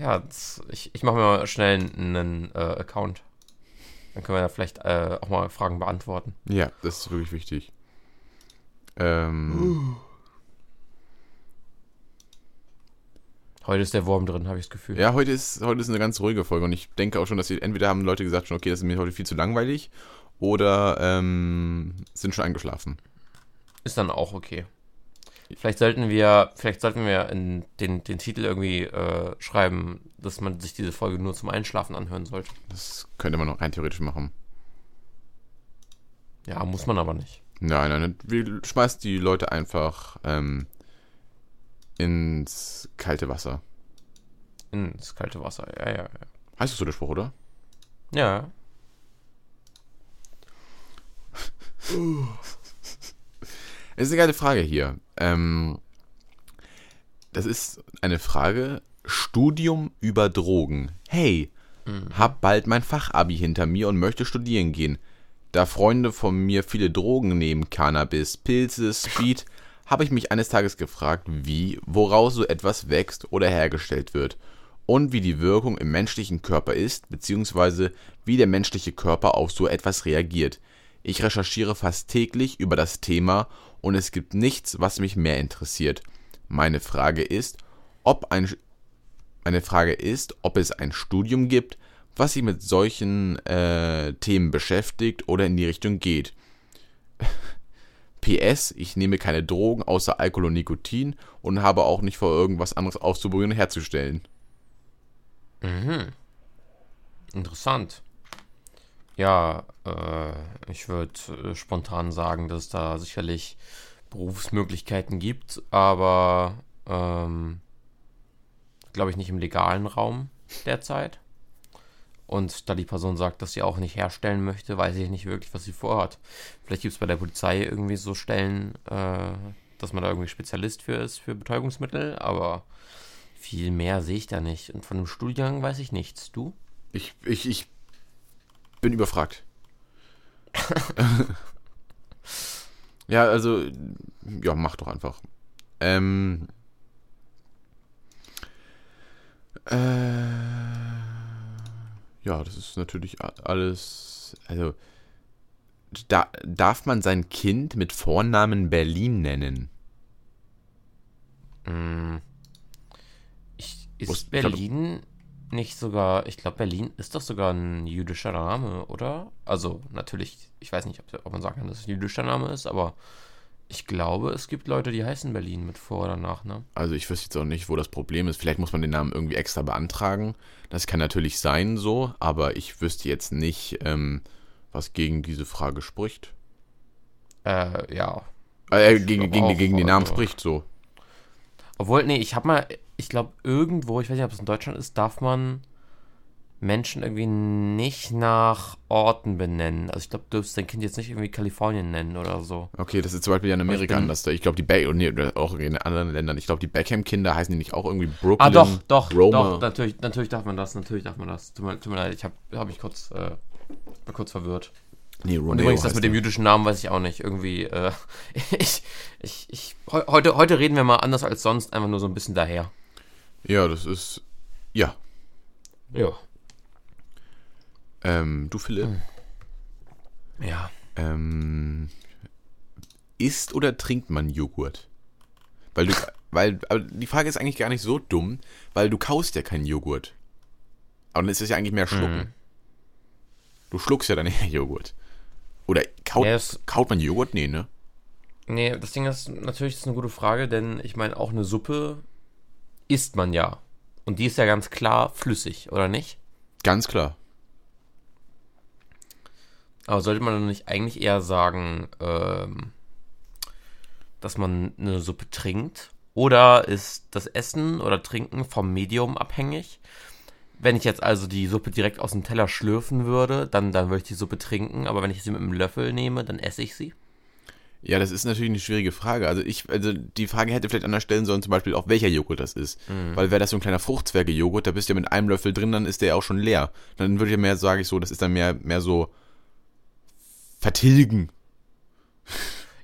[SPEAKER 2] Ja, das, ich, ich mache mir mal schnell einen äh, Account. Dann können wir ja vielleicht äh, auch mal Fragen beantworten.
[SPEAKER 1] Ja, das ist wirklich wichtig. Ähm.
[SPEAKER 2] Heute ist der Wurm drin, habe ich das Gefühl.
[SPEAKER 1] Ja, heute ist, heute ist eine ganz ruhige Folge und ich denke auch schon, dass sie entweder haben Leute gesagt schon, okay, das ist mir heute viel zu langweilig oder ähm, sind schon eingeschlafen.
[SPEAKER 2] Ist dann auch okay. Vielleicht sollten wir, vielleicht sollten wir in den, den Titel irgendwie äh, schreiben, dass man sich diese Folge nur zum Einschlafen anhören sollte.
[SPEAKER 1] Das könnte man auch rein theoretisch machen.
[SPEAKER 2] Ja, muss man aber nicht.
[SPEAKER 1] Nein, nein, wir schmeißen die Leute einfach ähm, ins kalte Wasser.
[SPEAKER 2] Ins kalte Wasser, ja, ja, ja.
[SPEAKER 1] Heißt das so der Spruch, oder?
[SPEAKER 2] Ja.
[SPEAKER 1] Es ist eine geile Frage hier. Ähm, das ist eine Frage. Studium über Drogen. Hey, mhm. hab bald mein Fachabi hinter mir und möchte studieren gehen. Da Freunde von mir viele Drogen nehmen, Cannabis, Pilze, Speed, habe ich mich eines Tages gefragt, wie, woraus so etwas wächst oder hergestellt wird und wie die Wirkung im menschlichen Körper ist, beziehungsweise wie der menschliche Körper auf so etwas reagiert. Ich recherchiere fast täglich über das Thema und es gibt nichts, was mich mehr interessiert. Meine Frage ist, ob ein meine Frage ist, ob es ein Studium gibt, was sich mit solchen äh, Themen beschäftigt oder in die Richtung geht. PS, ich nehme keine Drogen außer Alkohol und Nikotin und habe auch nicht vor, irgendwas anderes auszuprobieren und herzustellen.
[SPEAKER 2] Mhm. Interessant. Ja, äh, ich würde äh, spontan sagen, dass es da sicherlich Berufsmöglichkeiten gibt, aber ähm, glaube ich nicht im legalen Raum derzeit. Und da die Person sagt, dass sie auch nicht herstellen möchte, weiß ich nicht wirklich, was sie vorhat. Vielleicht gibt es bei der Polizei irgendwie so Stellen, äh, dass man da irgendwie Spezialist für ist, für Betäubungsmittel, aber viel mehr sehe ich da nicht. Und von dem Studiengang weiß ich nichts. Du?
[SPEAKER 1] Ich, ich, ich bin überfragt. ja, also, ja, mach doch einfach. Ähm. Äh, ja, das ist natürlich alles. Also, da, darf man sein Kind mit Vornamen Berlin nennen?
[SPEAKER 2] Mm. Ich, ist Berlin nicht sogar, ich glaube, Berlin ist doch sogar ein jüdischer Name, oder? Also, natürlich, ich weiß nicht, ob, ob man sagen kann, dass es ein jüdischer Name ist, aber Ich glaube, es gibt Leute, die heißen Berlin mit Vor- oder Nachnamen.
[SPEAKER 1] Also ich wüsste jetzt auch nicht, wo das Problem ist. Vielleicht muss man den Namen irgendwie extra beantragen. Das kann natürlich sein so, aber ich wüsste jetzt nicht, ähm, was gegen diese Frage spricht.
[SPEAKER 2] Äh, ja.
[SPEAKER 1] Äh, gegen, gegen,
[SPEAKER 2] auch,
[SPEAKER 1] gegen den Namen
[SPEAKER 2] also-
[SPEAKER 1] spricht so.
[SPEAKER 2] Obwohl, nee, ich habe mal, ich glaube, irgendwo, ich weiß nicht, ob es in Deutschland ist, darf man Menschen irgendwie nicht nach Orten benennen. Also ich glaube, du dürfst dein Kind jetzt nicht irgendwie Kalifornien nennen oder so.
[SPEAKER 1] Okay, das ist zum Beispiel ja in
[SPEAKER 2] ich
[SPEAKER 1] Amerika
[SPEAKER 2] bin-
[SPEAKER 1] anders. Ich glaube, die Be nee, auch in anderen Ländern. Ich glaube, die Beckham-Kinder heißen die nicht auch irgendwie Brooklyn.
[SPEAKER 2] Ah, doch, doch,
[SPEAKER 1] Roma.
[SPEAKER 2] doch, natürlich, natürlich darf man das, natürlich darf man das. Tut mir, tut mir leid, ich habe hab mich kurz, äh, kurz verwirrt.
[SPEAKER 1] Nee,
[SPEAKER 2] Und
[SPEAKER 1] Romeo
[SPEAKER 2] übrigens, das mit dem jüdischen Namen weiß ich auch nicht. Irgendwie, äh, ich, ich, ich, heu- heute, heute reden wir mal anders als sonst, einfach nur so ein bisschen daher.
[SPEAKER 1] Ja, das ist. Ja.
[SPEAKER 2] Ja.
[SPEAKER 1] Ähm, du, Philipp,
[SPEAKER 2] Hm. Ja.
[SPEAKER 1] ähm, isst oder trinkt man Joghurt? Weil du. Weil, aber die Frage ist eigentlich gar nicht so dumm, weil du kaust ja keinen Joghurt. Aber dann ist es ja eigentlich mehr Schlucken.
[SPEAKER 2] Mhm.
[SPEAKER 1] Du schluckst ja dann eher Joghurt. Oder kaut,
[SPEAKER 2] Ja,
[SPEAKER 1] kaut man Joghurt? Nee, ne?
[SPEAKER 2] Nee, das Ding ist, natürlich ist eine gute Frage, denn ich meine, auch eine Suppe isst man ja. Und die ist ja ganz klar flüssig, oder nicht?
[SPEAKER 1] Ganz klar.
[SPEAKER 2] Aber sollte man dann nicht eigentlich eher sagen, ähm, dass man eine Suppe trinkt? Oder ist das Essen oder Trinken vom Medium abhängig? Wenn ich jetzt also die Suppe direkt aus dem Teller schlürfen würde, dann, dann würde ich die Suppe trinken. Aber wenn ich sie mit einem Löffel nehme, dann esse ich sie.
[SPEAKER 1] Ja, das ist natürlich eine schwierige Frage. Also ich, also die Frage hätte vielleicht anders stellen sollen, zum Beispiel auch welcher Joghurt das ist. Weil wäre das so ein kleiner Fruchtzwerge-Joghurt, da bist du ja mit einem Löffel drin, dann ist der ja auch schon leer. Dann würde ich mehr, sage ich so, das ist dann mehr, mehr so vertilgen.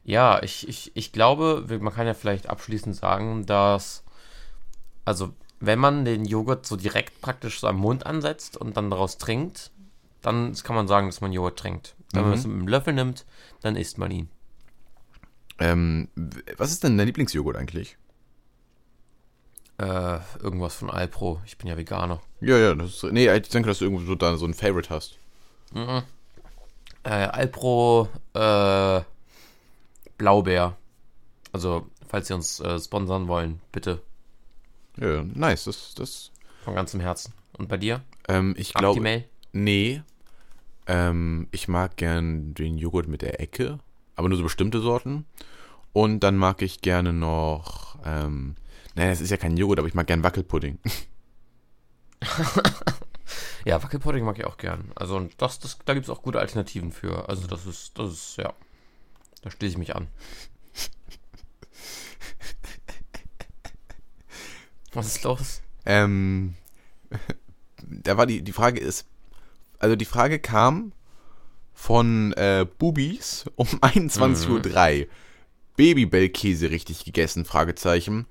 [SPEAKER 2] Ja, ich, ich, ich glaube, man kann ja vielleicht abschließend sagen, dass, also, wenn man den Joghurt so direkt praktisch so am Mund ansetzt und dann daraus trinkt, dann kann man sagen, dass man Joghurt trinkt. Wenn man
[SPEAKER 1] Mhm.
[SPEAKER 2] es mit einem Löffel nimmt, dann isst man ihn.
[SPEAKER 1] Ähm, was ist denn dein Lieblingsjoghurt eigentlich?
[SPEAKER 2] Äh, irgendwas von Alpro. Ich bin ja Veganer.
[SPEAKER 1] Ja, ja, das ist, nee, ich denke, dass du irgendwo so, da so ein Favorite hast.
[SPEAKER 2] Mhm. Äh, Alpro, äh, Blaubeer. Also, falls Sie uns äh, sponsern wollen, bitte.
[SPEAKER 1] Ja, nice, das, das,
[SPEAKER 2] Von ganzem Herzen. Und bei dir?
[SPEAKER 1] ähm, ich glaube, nee, ähm, ich mag gern den Joghurt mit der Ecke, aber nur so bestimmte Sorten. Und dann mag ich gerne noch, ähm, naja, es ist ja kein Joghurt, aber ich mag gern Wackelpudding.
[SPEAKER 2] Ja, Wackelpudding mag ich auch gern. Also das, das, da gibt es auch gute Alternativen für. Also das ist, das ist, ja. Da schließe ich mich an. Was ist los?
[SPEAKER 1] Ähm, da war die, die Frage ist, also die Frage kam von äh, Bubis um 21.03 Uhr. Babybell-Käse richtig gegessen? Fragezeichen.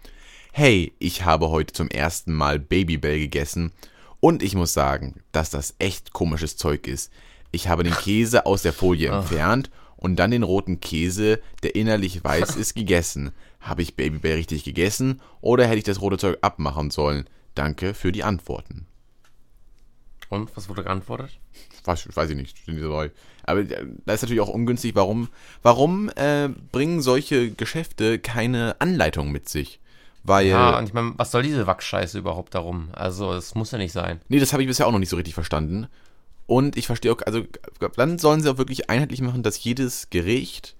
[SPEAKER 1] Hey, ich habe heute zum ersten Mal Babybell gegessen und ich muss sagen, dass das echt komisches Zeug ist. Ich habe den Käse aus der Folie entfernt und dann den roten Käse, der innerlich weiß ist, gegessen. Habe ich Babybell richtig gegessen oder hätte ich das rote Zeug abmachen sollen? Danke für die Antworten.
[SPEAKER 2] Und was wurde geantwortet?
[SPEAKER 1] Weiß, weiß ich nicht, steht nicht dabei. Aber äh, da ist natürlich auch ungünstig, warum, warum äh, bringen solche Geschäfte keine Anleitung mit sich? Weil,
[SPEAKER 2] Ja, und ich meine, was soll diese Wachsscheiße überhaupt darum? Also, es muss ja nicht sein.
[SPEAKER 1] nee, das habe ich bisher auch noch nicht so richtig verstanden. Und ich verstehe auch, also dann sollen sie auch wirklich einheitlich machen, dass jedes Gericht,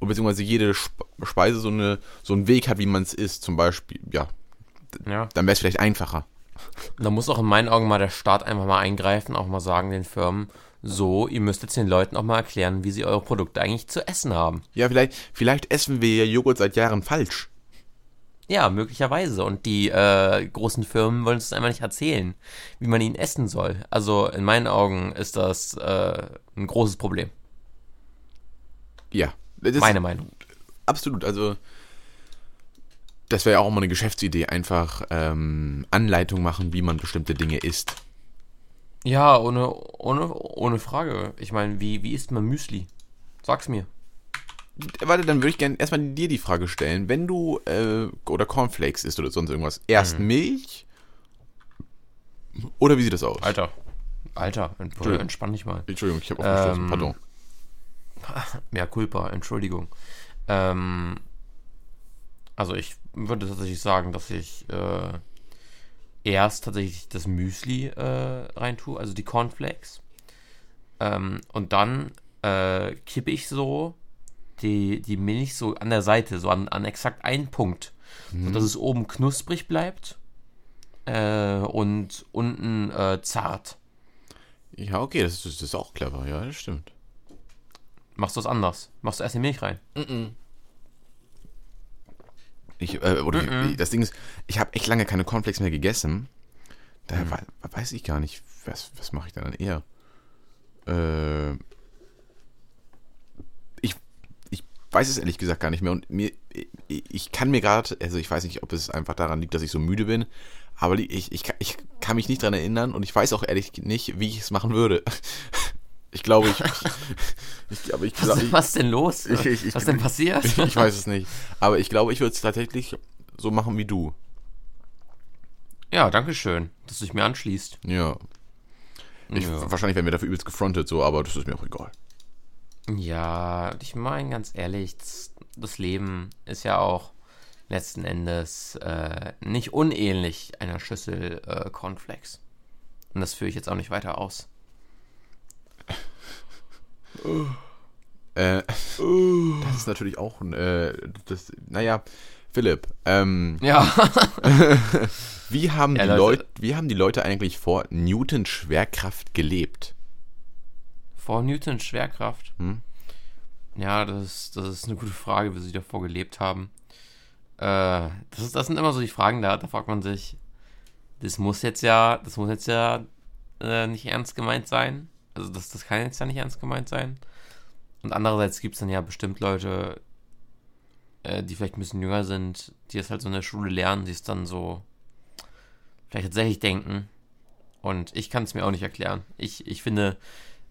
[SPEAKER 1] beziehungsweise jede Sp- Speise so, eine, so einen Weg hat, wie man es isst. Zum Beispiel, ja,
[SPEAKER 2] Ja.
[SPEAKER 1] dann wäre es vielleicht einfacher.
[SPEAKER 2] Da muss auch in meinen Augen mal der Staat einfach mal eingreifen, auch mal sagen den Firmen, so, ihr müsst jetzt den Leuten auch mal erklären, wie sie eure Produkte eigentlich zu essen haben.
[SPEAKER 1] Ja, vielleicht, vielleicht essen wir ja Joghurt seit Jahren falsch.
[SPEAKER 2] Ja, möglicherweise. Und die äh, großen Firmen wollen es einfach nicht erzählen, wie man ihn essen soll. Also in meinen Augen ist das äh, ein großes Problem.
[SPEAKER 1] Ja. Das
[SPEAKER 2] Meine Meinung.
[SPEAKER 1] Absolut, also das wäre ja auch mal eine Geschäftsidee, einfach ähm, Anleitung machen, wie man bestimmte Dinge isst.
[SPEAKER 2] Ja, ohne, ohne, ohne Frage. Ich meine, wie, wie isst man Müsli? Sag's mir.
[SPEAKER 1] Warte, dann würde ich gerne erstmal dir die Frage stellen, wenn du äh, oder Cornflakes isst oder sonst irgendwas, erst
[SPEAKER 2] Mhm.
[SPEAKER 1] Milch oder wie sieht das aus?
[SPEAKER 2] Alter. Alter, entspann dich mal.
[SPEAKER 1] Entschuldigung, ich habe aufgestoßen,
[SPEAKER 2] Ähm,
[SPEAKER 1] pardon.
[SPEAKER 2] Mehr Culpa, Entschuldigung. Ähm, also ich würde tatsächlich sagen, dass ich äh, erst tatsächlich das Müsli äh, reintue, also die Cornflakes. Ähm, und dann äh, kippe ich so die, die Milch so an der Seite, so an, an exakt einen Punkt, mhm. sodass es oben knusprig bleibt äh, und unten äh, zart.
[SPEAKER 1] Ja, okay, das ist, das ist auch clever, ja, das stimmt.
[SPEAKER 2] Machst du es anders? Machst du erst die Milch rein? Mm -mm.
[SPEAKER 1] Ich, äh, oder -mm. das Ding ist, ich habe echt lange keine Cornflakes mehr gegessen. Daher mhm. weiß ich gar nicht, was, was mache ich dann eher? Äh, ich, ich weiß es ehrlich gesagt gar nicht mehr. Und mir, ich kann mir gerade, also ich weiß nicht, ob es einfach daran liegt, dass ich so müde bin, aber ich, ich, ich kann mich nicht daran erinnern und ich weiß auch ehrlich nicht, wie ich es machen würde. Ich glaube, ich.
[SPEAKER 2] ich, ich, aber ich glaub, was, was denn los?
[SPEAKER 1] Ich, ich,
[SPEAKER 2] was denn passiert?
[SPEAKER 1] Ich, ich, weiß es nicht. Aber ich glaube, ich würde es tatsächlich so machen wie du.
[SPEAKER 2] Ja, danke schön, dass du dich mir anschließt.
[SPEAKER 1] Ja. ja. Wahrscheinlich werden wir dafür übelst gefrontet, so, aber das ist mir auch egal.
[SPEAKER 2] Ja, ich meine, ganz ehrlich, das, das, Leben ist ja auch letzten Endes äh, nicht unähnlich einer Schüssel äh, Cornflakes. Und das führe ich jetzt auch nicht weiter aus.
[SPEAKER 1] Äh, das ist natürlich auch ein, äh, das, naja, Philipp, ähm,
[SPEAKER 2] ja.
[SPEAKER 1] wie, haben ja, die Leute, wie haben die Leute eigentlich vor Newtons Schwerkraft gelebt?
[SPEAKER 2] Vor Newtons Schwerkraft? Hm? Ja, das ist, das ist eine gute Frage, wie sie davor gelebt haben. Äh, das, ist, das sind immer so die Fragen, da, da fragt man sich, das muss jetzt ja, das muss jetzt ja äh, nicht ernst gemeint sein. Also das, das kann jetzt ja nicht ernst gemeint sein. Und andererseits gibt es dann ja bestimmt Leute, äh, die vielleicht ein bisschen jünger sind, die es halt so in der Schule lernen, die es dann so vielleicht tatsächlich denken. Und ich kann es mir auch nicht erklären. Ich, ich finde,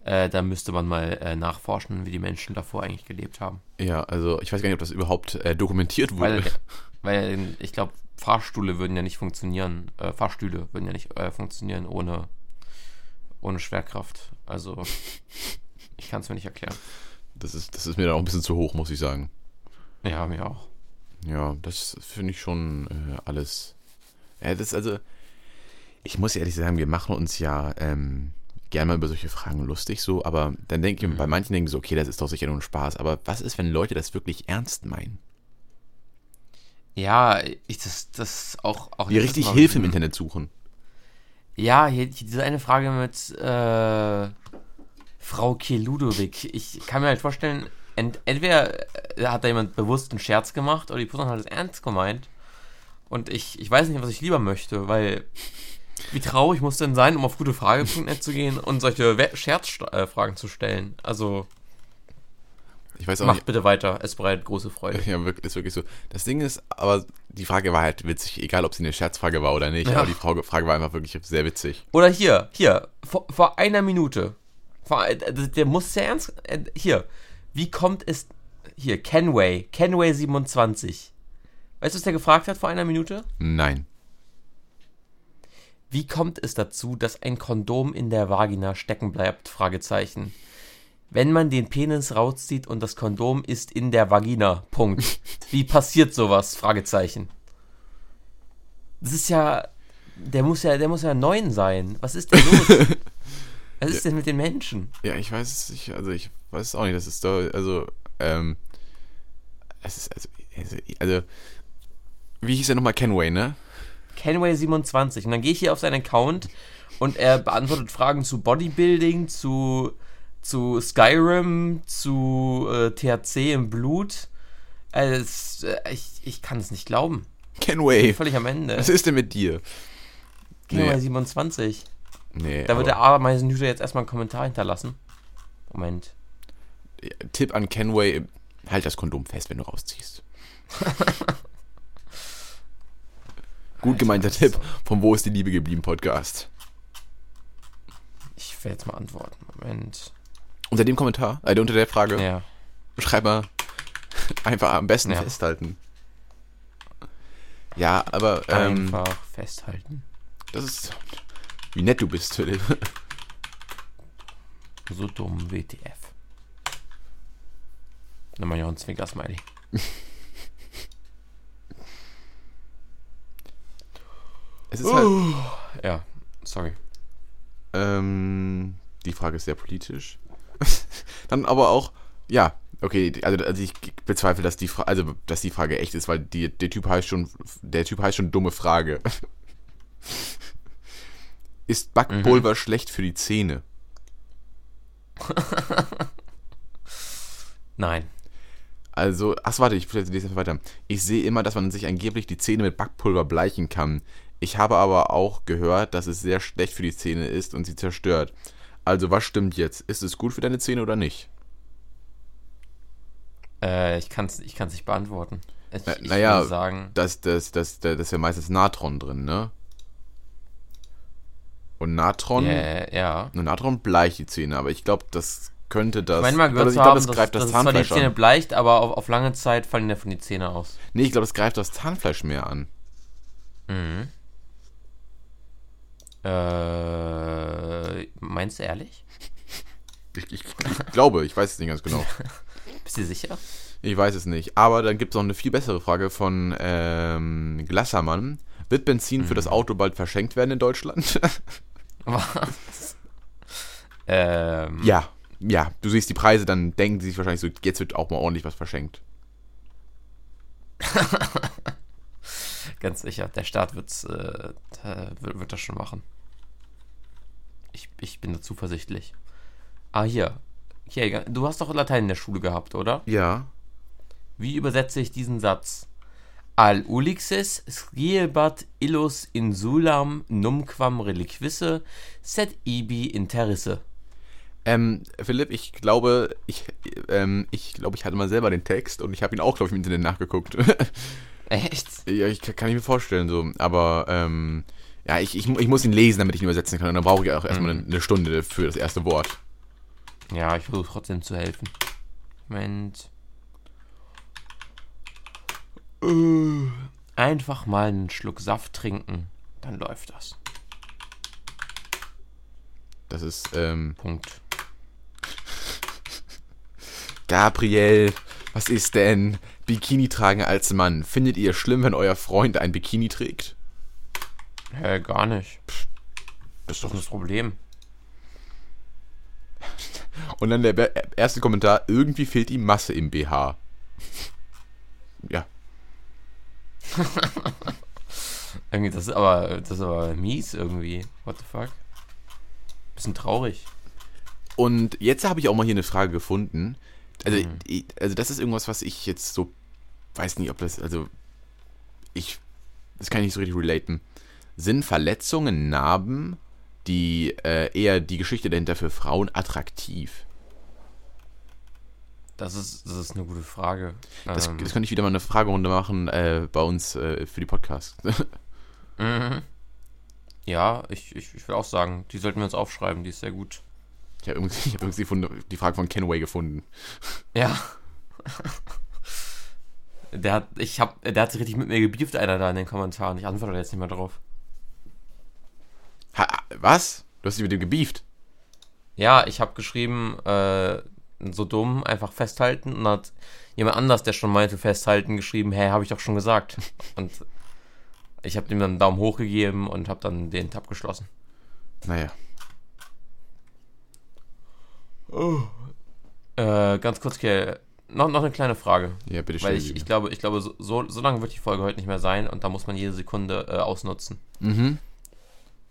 [SPEAKER 2] äh, da müsste man mal äh, nachforschen, wie die Menschen davor eigentlich gelebt haben.
[SPEAKER 1] Ja, also ich weiß gar nicht, ob das überhaupt äh, dokumentiert wurde.
[SPEAKER 2] Weil, weil ich glaube, Fahrstühle würden ja nicht funktionieren, äh, Fahrstühle würden ja nicht äh, funktionieren ohne, ohne Schwerkraft. Also, ich kann es mir nicht erklären.
[SPEAKER 1] Das ist, das ist mir dann auch ein bisschen zu hoch, muss ich sagen.
[SPEAKER 2] Ja, mir auch.
[SPEAKER 1] Ja, das finde ich schon äh, alles. Ja, das also, ich muss ehrlich sagen, wir machen uns ja ähm, gerne mal über solche Fragen lustig, so, aber dann denke ich, mhm. bei manchen denken so, okay, das ist doch sicher nur ein Spaß, aber was ist, wenn Leute das wirklich ernst meinen?
[SPEAKER 2] Ja, ich das, das auch. auch
[SPEAKER 1] Die richtig Hilfe im Internet suchen.
[SPEAKER 2] Ja, hier, diese eine Frage mit äh, Frau K. Ludovic. Ich kann mir halt vorstellen, ent entweder äh, hat da jemand bewusst einen Scherz gemacht oder die Person hat es ernst gemeint. Und ich, ich weiß nicht, was ich lieber möchte, weil wie traurig muss denn sein, um auf gutefrage.net zu gehen und solche Scherzfragen zu stellen? Also.
[SPEAKER 1] Ich weiß auch
[SPEAKER 2] Macht
[SPEAKER 1] nicht.
[SPEAKER 2] bitte weiter, es bereitet große Freude.
[SPEAKER 1] Ja, wirklich, ist wirklich so. Das Ding ist, aber die Frage war halt witzig, egal ob sie eine Scherzfrage war oder nicht, ja. aber die Frage, war einfach wirklich sehr witzig.
[SPEAKER 2] Oder hier, hier, vor, vor einer Minute. Vor, äh, der muss sehr ernst. Äh, hier, wie kommt es. Hier, Kenway, Kenway 27. Weißt du, was der gefragt hat vor einer Minute?
[SPEAKER 1] Nein.
[SPEAKER 2] Wie kommt es dazu, dass ein Kondom in der Vagina stecken bleibt? Fragezeichen wenn man den Penis rauszieht und das Kondom ist in der Vagina. Punkt. Wie passiert sowas? Fragezeichen. Das ist ja. Der muss ja, der muss ja neun sein. Was ist denn los? Was ist ja. denn mit den Menschen?
[SPEAKER 1] Ja, ich weiß es nicht. Also ich weiß es auch nicht. Das ist doch. Also, ähm. Es ist also. Also, also wie hieß er nochmal? Kenway, ne?
[SPEAKER 2] Kenway27. Und dann gehe ich hier auf seinen Account und er beantwortet Fragen zu Bodybuilding, zu zu Skyrim, zu äh, THC im Blut. Also, äh, ich, ich kann es nicht glauben.
[SPEAKER 1] Kenway.
[SPEAKER 2] Völlig am Ende.
[SPEAKER 1] Was ist denn mit dir?
[SPEAKER 2] Kenway nee. 27.
[SPEAKER 1] Nee.
[SPEAKER 2] Da wird der Ameisenhüter jetzt erstmal einen Kommentar hinterlassen. Moment.
[SPEAKER 1] Tipp an Kenway: Halt das Kondom fest, wenn du rausziehst. Gut gemeinter Tipp vom Wo ist die Liebe geblieben Podcast.
[SPEAKER 2] Ich werde jetzt mal antworten. Moment.
[SPEAKER 1] Unter dem Kommentar, äh, unter der Frage,
[SPEAKER 2] ja.
[SPEAKER 1] schreib mal einfach am besten ja. festhalten. Ja, aber.
[SPEAKER 2] Ähm, einfach festhalten.
[SPEAKER 1] Das ist. Wie nett du bist, Philipp.
[SPEAKER 2] So dumm, WTF. Nimm mal ja ein Zwinker-Smiley.
[SPEAKER 1] es ist halt,
[SPEAKER 2] Ja, sorry.
[SPEAKER 1] ähm, die Frage ist sehr politisch. Dann aber auch, ja, okay, also, also ich bezweifle, dass die Frage, also dass die Frage echt ist, weil die, der Typ heißt schon, der Typ heißt schon dumme Frage. ist Backpulver schlecht für die Zähne?
[SPEAKER 2] Nein.
[SPEAKER 1] Also, ach warte, ich lese jetzt weiter. Ich sehe immer, dass man sich angeblich die Zähne mit Backpulver bleichen kann. Ich habe aber auch gehört, dass es sehr schlecht für die Zähne ist und sie zerstört. Also, was stimmt jetzt? Ist es gut für deine Zähne oder nicht?
[SPEAKER 2] Äh, ich kann es ich kann's nicht beantworten. Ich,
[SPEAKER 1] Na-
[SPEAKER 2] ich
[SPEAKER 1] naja,
[SPEAKER 2] sagen,
[SPEAKER 1] Das, das, das, das, das ist ja meistens Natron drin, ne? Und Natron,
[SPEAKER 2] äh, ja.
[SPEAKER 1] und Natron bleicht die Zähne, aber ich glaube, das könnte das.
[SPEAKER 2] Ich meine mal gehört
[SPEAKER 1] ich
[SPEAKER 2] zu
[SPEAKER 1] glaube,
[SPEAKER 2] haben,
[SPEAKER 1] das
[SPEAKER 2] dass,
[SPEAKER 1] greift
[SPEAKER 2] dass
[SPEAKER 1] das
[SPEAKER 2] es zwar die
[SPEAKER 1] Zahnfleisch
[SPEAKER 2] Zähne
[SPEAKER 1] an.
[SPEAKER 2] bleicht, aber auf, auf lange Zeit fallen davon die Zähne aus.
[SPEAKER 1] Nee, ich glaube, das greift das Zahnfleisch mehr an.
[SPEAKER 2] Mhm. Äh, meinst du ehrlich?
[SPEAKER 1] Ich, ich, ich glaube, ich weiß es nicht ganz genau.
[SPEAKER 2] Bist du sicher?
[SPEAKER 1] Ich weiß es nicht. Aber dann gibt es noch eine viel bessere Frage von ähm, Glassermann. Wird Benzin für das
[SPEAKER 2] Mhm.
[SPEAKER 1] Auto bald verschenkt werden in Deutschland?
[SPEAKER 2] Was? ähm,
[SPEAKER 1] ja, ja. Du siehst die Preise, dann denken sie sich wahrscheinlich so, jetzt wird auch mal ordentlich was verschenkt.
[SPEAKER 2] Ganz sicher. Der Staat wird's, äh, wird, wird das schon machen. Ich, ich bin da zuversichtlich. Ah, hier. hier. Du hast doch Latein in der Schule gehabt, oder?
[SPEAKER 1] Ja.
[SPEAKER 2] Wie übersetze ich diesen Satz? Al ulixes sciebat illus insulam numquam reliquisse sed ibi interesse.
[SPEAKER 1] Ähm, Philipp, ich glaube, ich, ähm, ich glaube, ich hatte mal selber den Text und ich habe ihn auch, glaube ich, im Internet nachgeguckt.
[SPEAKER 2] Echt?
[SPEAKER 1] ja, ich kann ich mir vorstellen, so. Aber, ähm, ja, ich, ich, ich muss ihn lesen, damit ich ihn übersetzen kann. Und dann brauche ich auch erstmal eine, eine Stunde für das erste Wort.
[SPEAKER 2] Ja, ich versuche trotzdem zu helfen. Moment. Äh, Einfach mal einen Schluck Saft trinken, dann läuft das.
[SPEAKER 1] Das ist, ähm,
[SPEAKER 2] Punkt.
[SPEAKER 1] Gabriel, was ist denn? Bikini tragen als Mann. Findet ihr schlimm, wenn euer Freund ein Bikini trägt?
[SPEAKER 2] Hä, gar nicht.
[SPEAKER 1] Das ist
[SPEAKER 2] ist das Problem.
[SPEAKER 1] Und dann der erste Kommentar, irgendwie fehlt ihm Masse im BH. ja.
[SPEAKER 2] Irgendwie, das ist aber, das ist aber mies irgendwie. What the fuck? Bisschen traurig.
[SPEAKER 1] Und jetzt habe ich auch mal hier eine Frage gefunden. Also,
[SPEAKER 2] Mhm.
[SPEAKER 1] ich, also das ist irgendwas, was ich jetzt so weiß nicht, ob das also ich das kann ich nicht so richtig relaten. Sind Verletzungen, Narben, die äh, eher die Geschichte dahinter für Frauen attraktiv?
[SPEAKER 2] Das ist, das ist eine gute Frage.
[SPEAKER 1] Das,
[SPEAKER 2] Ähm,
[SPEAKER 1] das könnte ich wieder mal eine Fragerunde machen äh, bei uns äh, für die Podcasts.
[SPEAKER 2] mhm. Ja, ich, ich, ich will auch sagen, die sollten wir uns aufschreiben, die ist sehr gut.
[SPEAKER 1] Ich habe irgendwie, ich hab irgendwie von, die Frage von Kenway gefunden.
[SPEAKER 2] Ja. Der hat, ich hab, der hat sich richtig mit mir gebieft, einer da in den Kommentaren. Ich antworte jetzt nicht mehr drauf.
[SPEAKER 1] Ha, was? Du hast dich mit dem gebieft?
[SPEAKER 2] Ja, ich habe geschrieben, äh, so dumm, einfach festhalten. Und dann hat jemand anders, der schon meinte, festhalten, geschrieben, hey, habe ich doch schon gesagt. Und ich habe ihm dann einen Daumen hoch gegeben und habe dann den Tab geschlossen.
[SPEAKER 1] Naja.
[SPEAKER 2] Äh, ganz kurz, Kiel, noch, noch eine kleine Frage.
[SPEAKER 1] Ja, bitte
[SPEAKER 2] Weil
[SPEAKER 1] schön.
[SPEAKER 2] ich, ich glaube, ich glaube so, so, so lange wird die Folge heute nicht mehr sein und da muss man jede Sekunde äh, ausnutzen.
[SPEAKER 1] mhm.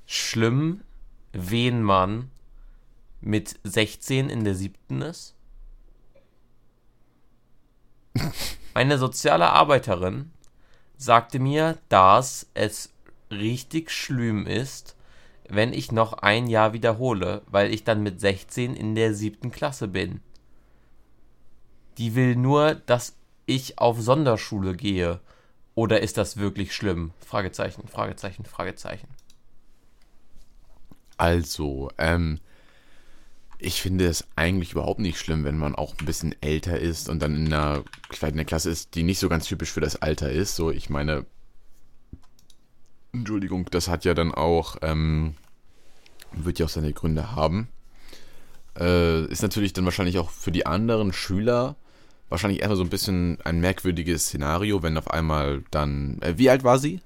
[SPEAKER 2] Schlimm, wen man mit 16 in der siebten ist? Eine soziale Arbeiterin sagte mir, dass es richtig schlimm ist, wenn ich noch ein Jahr wiederhole, weil ich dann mit 16 in der siebten Klasse bin. Die will nur, dass ich auf Sonderschule gehe. Oder ist das wirklich schlimm? Fragezeichen, Fragezeichen, Fragezeichen.
[SPEAKER 1] Also, ähm, ich finde es eigentlich überhaupt nicht schlimm, wenn man auch ein bisschen älter ist und dann in einer, einer Klasse ist, die nicht so ganz typisch für das Alter ist. So, ich meine, Entschuldigung, das hat ja dann auch, ähm, wird ja auch seine Gründe haben. Äh, ist natürlich dann wahrscheinlich auch für die anderen Schüler wahrscheinlich erstmal so ein bisschen ein merkwürdiges Szenario, wenn auf einmal dann. Äh, wie alt war sie?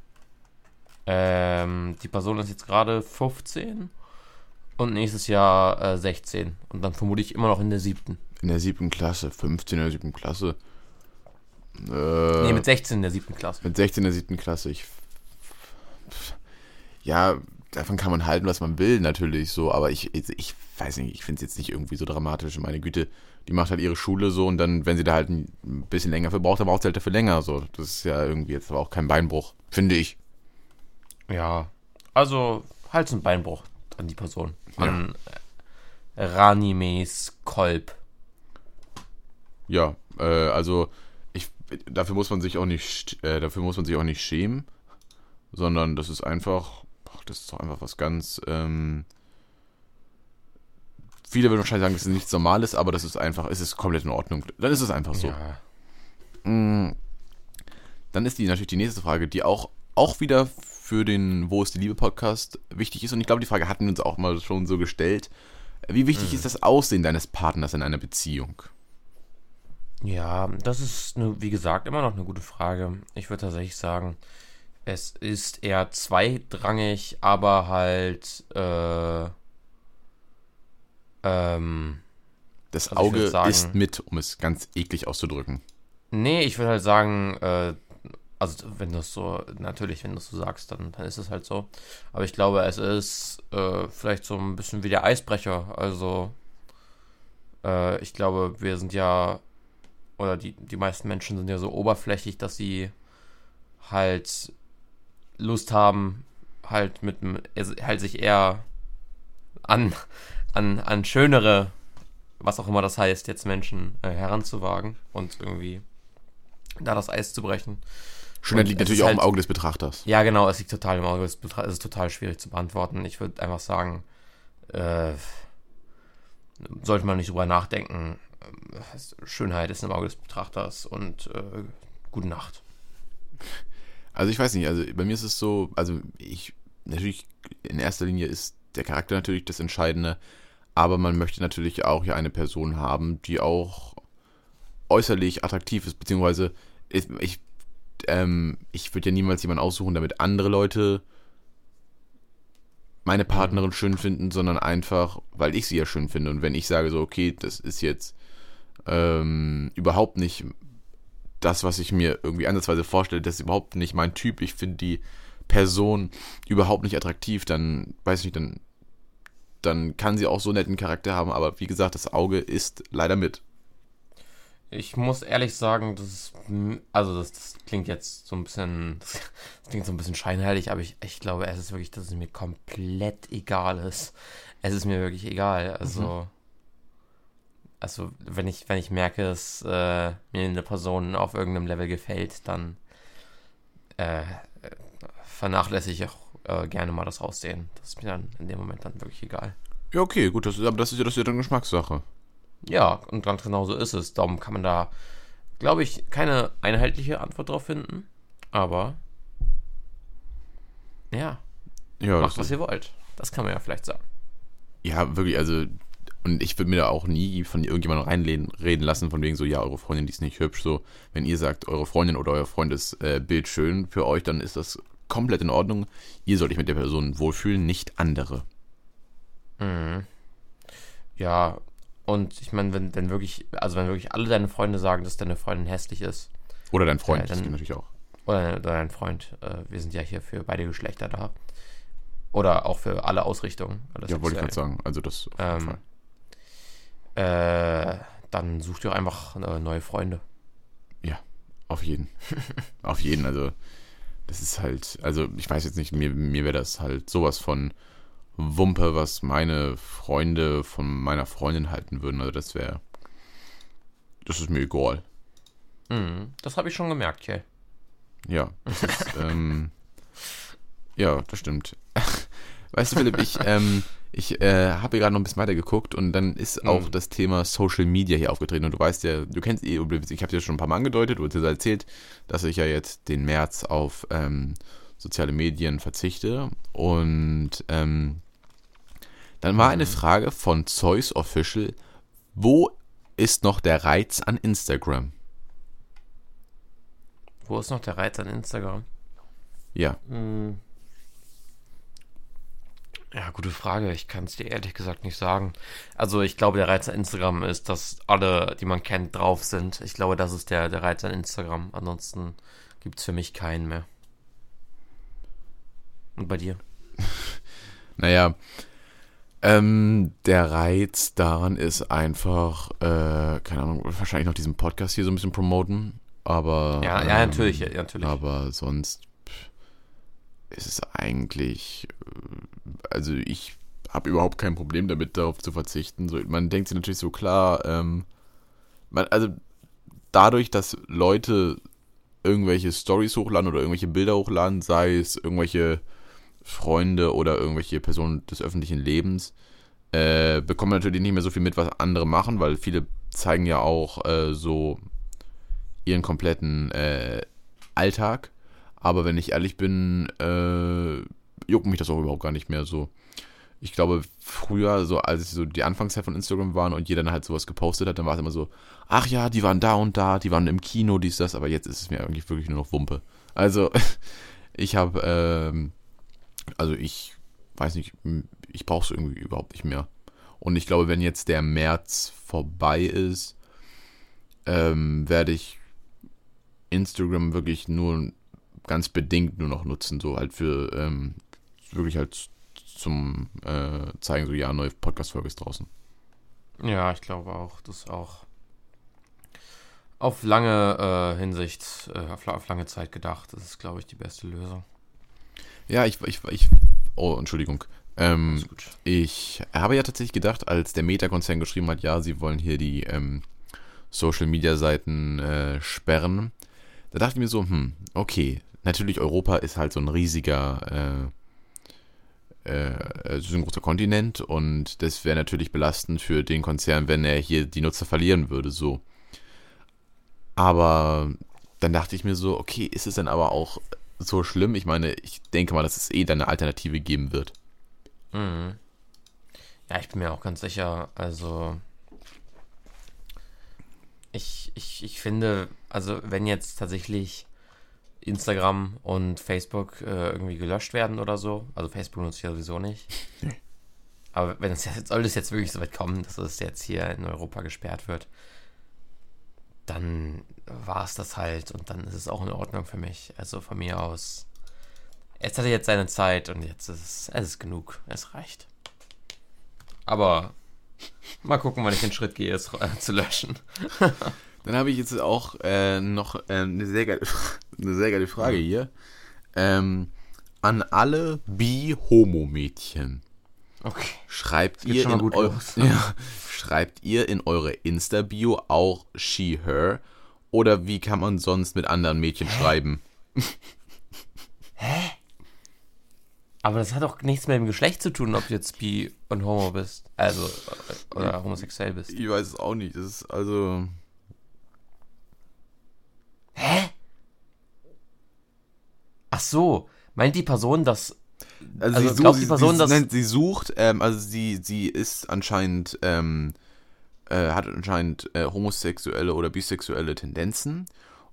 [SPEAKER 2] Ähm, die Person ist jetzt gerade 15 und nächstes Jahr äh, 16. Und dann vermute ich immer noch in der siebten.
[SPEAKER 1] In der siebten Klasse, 15 in der siebten Klasse.
[SPEAKER 2] Äh, nee, mit 16 in der siebten Klasse.
[SPEAKER 1] Mit 16 in der siebten Klasse. Ich. Ja, davon kann man halten, was man will, natürlich so, aber ich, ich weiß nicht, ich finde es jetzt nicht irgendwie so dramatisch. Meine Güte, die macht halt ihre Schule so und dann, wenn sie da halt ein bisschen länger für braucht, dann braucht sie halt dafür länger. So, das ist ja irgendwie jetzt aber auch kein Beinbruch, finde ich.
[SPEAKER 2] Ja, also Hals- und Beinbruch an die Person. An ja. Ranimes Kolb.
[SPEAKER 1] Ja, äh, also ich, dafür muss man sich auch nicht, äh, dafür muss man sich auch nicht schämen, sondern das ist einfach, ach, das ist doch einfach was ganz, ähm, viele würden wahrscheinlich sagen, das ist nichts Normales, aber das ist einfach, es ist komplett in Ordnung. Dann ist es einfach so. Ja. Mm, dann ist die natürlich die nächste Frage, die auch, auch wieder für den Wo ist die Liebe Podcast wichtig ist. Und ich glaube, die Frage hatten wir uns auch mal schon so gestellt. Wie wichtig mhm. ist das Aussehen deines Partners in einer Beziehung?
[SPEAKER 2] Ja, das ist, wie gesagt, immer noch eine gute Frage. Ich würde tatsächlich sagen, es ist eher zweidrangig, aber halt, äh, ähm,
[SPEAKER 1] das also Auge sagen, ist mit, um es ganz eklig auszudrücken.
[SPEAKER 2] Nee, ich würde halt sagen, äh, also wenn du es so, natürlich, wenn du es so sagst, dann, dann ist es halt so. Aber ich glaube, es ist äh, vielleicht so ein bisschen wie der Eisbrecher. Also äh, ich glaube, wir sind ja, oder die, die meisten Menschen sind ja so oberflächlich, dass sie halt Lust haben, halt mit halt sich eher an, an, an schönere, was auch immer das heißt, jetzt Menschen äh, heranzuwagen und irgendwie da das Eis zu brechen.
[SPEAKER 1] Schönheit liegt natürlich auch halt, im Auge des Betrachters.
[SPEAKER 2] Ja, genau, es liegt total im Auge des Betrachters. Es ist total schwierig zu beantworten. Ich würde einfach sagen, äh, sollte man nicht drüber nachdenken. Schönheit ist im Auge des Betrachters und äh, gute Nacht.
[SPEAKER 1] Also ich weiß nicht, also bei mir ist es so, also ich, natürlich in erster Linie ist der Charakter natürlich das Entscheidende, aber man möchte natürlich auch ja eine Person haben, die auch äußerlich attraktiv ist, beziehungsweise ich, ich ähm, ich würde ja niemals jemanden aussuchen, damit andere Leute meine mhm. Partnerin schön finden, sondern einfach, weil ich sie ja schön finde. Und wenn ich sage so, okay, das ist jetzt ähm, überhaupt nicht das, was ich mir irgendwie ansatzweise vorstelle, das ist überhaupt nicht mein Typ, ich finde die Person überhaupt nicht attraktiv, dann weiß ich nicht, dann, dann kann sie auch so netten Charakter haben, aber wie gesagt, das Auge ist leider mit.
[SPEAKER 2] Ich muss ehrlich sagen, das ist, also das, das, klingt jetzt so ein bisschen, das, klingt so ein bisschen scheinheilig, aber ich, ich glaube, es ist wirklich, dass es mir komplett egal ist. Es ist mir wirklich egal. Also, mhm. Also wenn ich, wenn ich merke, dass äh, mir eine Person auf irgendeinem Level gefällt, dann äh, vernachlässige ich auch äh, gerne mal das Aussehen. Das ist mir dann in dem Moment dann wirklich egal.
[SPEAKER 1] Ja, okay, gut, das ist, aber das ist ja, das ist ja dann Geschmackssache.
[SPEAKER 2] Ja, und ganz genau so ist es. Darum kann man da, glaube ich, keine einheitliche Antwort drauf finden. Aber ja, ja macht, was ihr wollt. Das kann man ja vielleicht sagen.
[SPEAKER 1] Ja, wirklich, also, und ich würde mir da auch nie von irgendjemandem reinreden lassen, von wegen so, ja, eure Freundin, die ist nicht hübsch. So, wenn ihr sagt, eure Freundin oder euer Freund ist äh, Bild schön für euch, dann ist das komplett in Ordnung. Ihr sollt euch mit der Person wohlfühlen, nicht andere.
[SPEAKER 2] Mhm. Ja, und ich meine, wenn, wenn wirklich, also wenn wirklich alle deine Freunde sagen, dass deine Freundin hässlich ist.
[SPEAKER 1] Oder dein Freund, äh, dann, das natürlich auch.
[SPEAKER 2] Oder, oder dein Freund. Äh, wir sind ja hier für beide Geschlechter da. Oder auch für alle Ausrichtungen.
[SPEAKER 1] Ja, wollte ich gerade sagen. Also das auf jeden ähm,
[SPEAKER 2] Fall. Äh, dann such dir einfach äh, neue Freunde.
[SPEAKER 1] Ja, auf jeden. auf jeden. Also das ist halt, also ich weiß jetzt nicht, mir, mir wäre das halt sowas von Wumpe, was meine Freunde von meiner Freundin halten würden. Also das wäre. Das ist mir egal.
[SPEAKER 2] Mhm, das habe ich schon gemerkt, Jay.
[SPEAKER 1] Ja, das ist, ähm, ja, das stimmt. weißt du, Philipp, ich, ähm, ich äh, habe hier gerade noch ein bisschen weiter geguckt und dann ist mhm. auch das Thema Social Media hier aufgetreten. Und du weißt ja, du kennst eh, ich habe dir schon ein paar Mal angedeutet, hast dir erzählt, dass ich ja jetzt den März auf ähm, soziale Medien verzichte. Und ähm, dann war eine mhm. Frage von Zeus Official, wo ist noch der Reiz an Instagram?
[SPEAKER 2] Wo ist noch der Reiz an Instagram?
[SPEAKER 1] Ja.
[SPEAKER 2] Hm. Ja, gute Frage. Ich kann es dir ehrlich gesagt nicht sagen. Also ich glaube, der Reiz an Instagram ist, dass alle, die man kennt, drauf sind. Ich glaube, das ist der, der Reiz an Instagram. Ansonsten gibt es für mich keinen mehr. Und bei dir?
[SPEAKER 1] Naja, ähm, der Reiz daran ist einfach, äh, keine Ahnung, wahrscheinlich noch diesen Podcast hier so ein bisschen promoten, aber.
[SPEAKER 2] Ja, ja,
[SPEAKER 1] ähm,
[SPEAKER 2] natürlich, ja, natürlich.
[SPEAKER 1] Aber sonst ist es eigentlich, äh, also ich habe überhaupt kein Problem damit, darauf zu verzichten. So, man denkt sich natürlich so klar, ähm, man, also dadurch, dass Leute irgendwelche Stories hochladen oder irgendwelche Bilder hochladen, sei es irgendwelche Freunde oder irgendwelche Personen des öffentlichen Lebens, äh, bekommen natürlich nicht mehr so viel mit, was andere machen, weil viele zeigen ja auch äh, so ihren kompletten äh, Alltag. Aber wenn ich ehrlich bin, äh, juckt mich das auch überhaupt gar nicht mehr so. Ich glaube, früher, so als so die Anfangszeit von Instagram waren und jeder dann halt sowas gepostet hat, dann war es immer so, ach ja, die waren da und da, die waren im Kino, dies, das, aber jetzt ist es mir eigentlich wirklich nur noch Wumpe. Also, ich habe, ähm, also ich weiß nicht, ich brauche es irgendwie überhaupt nicht mehr. Und ich glaube, wenn jetzt der März vorbei ist, ähm, werde ich Instagram wirklich nur ganz bedingt nur noch nutzen, so halt für ähm, wirklich halt zum äh, zeigen, so ja, neue Podcast-Folge ist draußen.
[SPEAKER 2] Ja, ich glaube auch, das ist auch auf lange äh, Hinsicht, äh, auf, auf lange Zeit gedacht. Das ist, glaube ich, die beste Lösung.
[SPEAKER 1] Ja, ich, ich, ich oh, Entschuldigung. Ähm, ich habe ja tatsächlich gedacht, als der Meta-Konzern geschrieben hat, ja, sie wollen hier die ähm, Social-Media-Seiten äh, sperren, da dachte ich mir so, hm, okay, natürlich Europa ist halt so ein riesiger, äh, äh, so ein großer Kontinent und das wäre natürlich belastend für den Konzern, wenn er hier die Nutzer verlieren würde, so. Aber dann dachte ich mir so, okay, ist es dann aber auch so schlimm? Ich meine, ich denke mal, dass es eh dann eine Alternative geben wird.
[SPEAKER 2] Mhm. Ja, ich bin mir auch ganz sicher. Also, ich, ich, ich finde, also wenn jetzt tatsächlich Instagram und Facebook äh, irgendwie gelöscht werden oder so, also Facebook nutze ich ja sowieso nicht. Aber wenn es jetzt, soll es jetzt wirklich so weit kommen, dass es jetzt hier in Europa gesperrt wird, dann war es das halt und dann ist es auch in Ordnung für mich. Also von mir aus. Jetzt hat er jetzt seine Zeit und jetzt ist es, es ist genug. Es reicht. Aber mal gucken, wann ich den Schritt gehe, es zu löschen.
[SPEAKER 1] Dann habe ich jetzt auch äh, noch äh, eine, sehr geile, eine sehr geile Frage hier. Ähm, an alle Bi-Homo-Mädchen.
[SPEAKER 2] Okay.
[SPEAKER 1] Schreibt ihr, in eu ja, schreibt ihr in eure Insta-Bio auch she, her? Oder wie kann man sonst mit anderen Mädchen schreiben?
[SPEAKER 2] Aber das hat auch nichts mit dem Geschlecht zu tun, ob du jetzt bi und homo bist. Also, äh, oder homosexuell bist.
[SPEAKER 1] Ich weiß es auch nicht. Das ist also.
[SPEAKER 2] Ach so, meint die Person, dass.
[SPEAKER 1] Also,
[SPEAKER 2] Also
[SPEAKER 1] sie,
[SPEAKER 2] glaubt
[SPEAKER 1] sucht,
[SPEAKER 2] die Person,
[SPEAKER 1] sie,
[SPEAKER 2] dass-
[SPEAKER 1] nein, sie sucht, ähm, also sie, sie ist anscheinend, ähm, äh, hat anscheinend äh, homosexuelle oder bisexuelle Tendenzen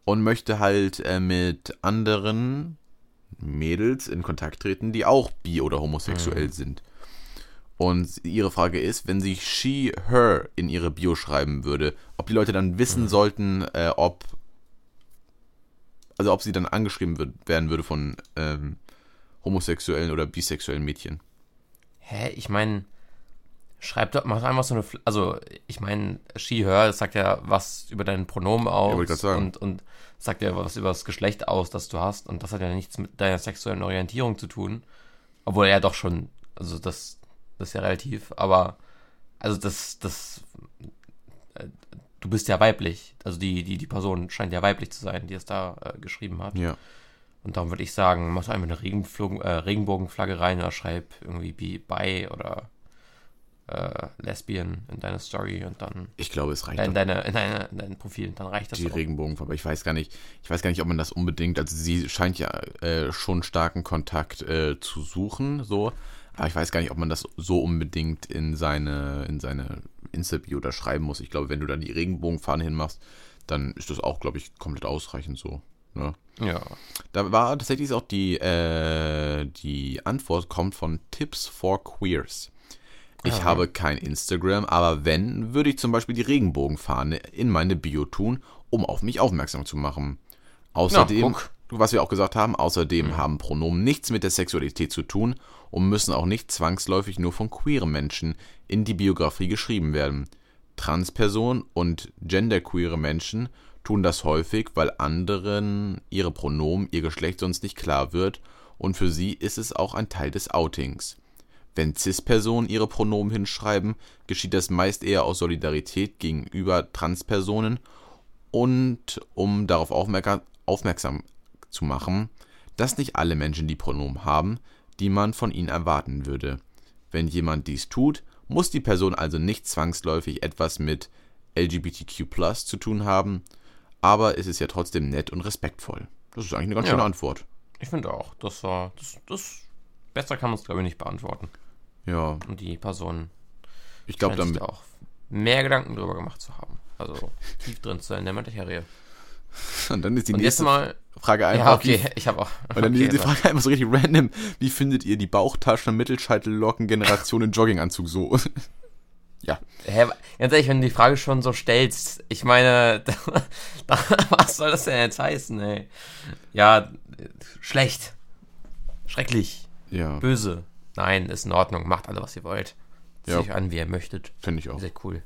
[SPEAKER 1] und möchte halt äh, mit anderen Mädels in Kontakt treten, die auch bi- oder homosexuell sind. Und ihre Frage ist, wenn sie she, her in ihre Bio schreiben würde, ob die Leute dann wissen sollten, äh, ob, also ob sie dann angeschrieben wird, werden würde von ähm, homosexuellen oder bisexuellen Mädchen.
[SPEAKER 2] Hä? Ich meine, schreib doch, mach einfach so eine. Also, ich meine, she, her, das sagt ja was über deinen Pronomen aus.
[SPEAKER 1] sagen.
[SPEAKER 2] Und, und sagt ja was über das Geschlecht aus, das du hast. Und das hat ja nichts mit deiner sexuellen Orientierung zu tun. Obwohl ja doch schon. Also, das, das ist ja relativ. Aber, also, das, das. Du bist ja weiblich. Also, die, die, die Person scheint ja weiblich zu sein, die es da äh, geschrieben hat.
[SPEAKER 1] Ja.
[SPEAKER 2] Und darum würde ich sagen, mach einfach eine Regenflug, äh, Regenbogenflagge rein oder schreib irgendwie bi, bi oder äh, Lesbian in deine Story und dann
[SPEAKER 1] Ich glaube, es reicht
[SPEAKER 2] in, deine, in, deine, in dein Profil. Dann reicht das
[SPEAKER 1] die
[SPEAKER 2] auch.
[SPEAKER 1] Regenbogenfarbe. Ich weiß gar nicht, ich weiß gar nicht, ob man das unbedingt, also sie scheint ja äh, schon starken Kontakt äh, zu suchen, so, Aber ich weiß gar nicht, ob man das so unbedingt in seine, in seine Insta-Bio da schreiben muss. Ich glaube, wenn du dann die Regenbogenfahne hinmachst, dann ist das auch, glaube ich, komplett ausreichend so. Ne?
[SPEAKER 2] Ja.
[SPEAKER 1] Da war tatsächlich auch die, äh, die Antwort kommt von Tips for Queers. Ich
[SPEAKER 2] Ah.
[SPEAKER 1] habe kein Instagram, aber wenn, würde ich zum Beispiel die Regenbogenfahne in meine Bio tun, um auf mich aufmerksam zu machen. Außerdem,
[SPEAKER 2] guck.
[SPEAKER 1] Was wir auch gesagt haben, außerdem haben Pronomen nichts mit der Sexualität zu tun und müssen auch nicht zwangsläufig nur von queeren Menschen in die Biografie geschrieben werden. Transpersonen und genderqueere Menschen tun das häufig, weil anderen ihre Pronomen, ihr Geschlecht sonst nicht klar wird und für sie ist es auch ein Teil des Outings. Wenn Cis-Personen ihre Pronomen hinschreiben, geschieht das meist eher aus Solidarität gegenüber Transpersonen und um darauf aufmerksam zu machen, dass nicht alle Menschen die Pronomen haben, die man von ihnen erwarten würde. Wenn jemand dies tut, muss die Person also nicht zwangsläufig etwas mit LGBTQ zu tun haben, aber es ist ja trotzdem nett und respektvoll. Das ist eigentlich eine ganz
[SPEAKER 2] Ja.
[SPEAKER 1] schöne Antwort.
[SPEAKER 2] Ich finde auch, das war. Das, das besser kann man es, glaube ich, nicht beantworten.
[SPEAKER 1] Ja,
[SPEAKER 2] Und die Person
[SPEAKER 1] ich glaube, damit,
[SPEAKER 2] da auch mehr Gedanken drüber gemacht zu haben. Also tief drin zu sein in der Materie.
[SPEAKER 1] Und dann ist die
[SPEAKER 2] Und
[SPEAKER 1] nächste
[SPEAKER 2] mal.
[SPEAKER 1] Frage einfach,
[SPEAKER 2] Ja, okay, ich habe auch.
[SPEAKER 1] Und dann
[SPEAKER 2] okay,
[SPEAKER 1] ist die
[SPEAKER 2] also-
[SPEAKER 1] Frage einfach so richtig random. Wie findet ihr die Bauchtaschen, Mittelscheitellocken, Generation in Jogginganzug so? ja.
[SPEAKER 2] Hä, ganz ehrlich, wenn du die Frage schon so stellst, ich meine, was soll das denn jetzt heißen, ey? Ja, schlecht. Schrecklich.
[SPEAKER 1] Ja,
[SPEAKER 2] Böse. Nein, ist in Ordnung. Macht alle, was ihr wollt. Zieht
[SPEAKER 1] Ja.
[SPEAKER 2] euch an, wie ihr möchtet.
[SPEAKER 1] finde ich auch.
[SPEAKER 2] Sehr cool.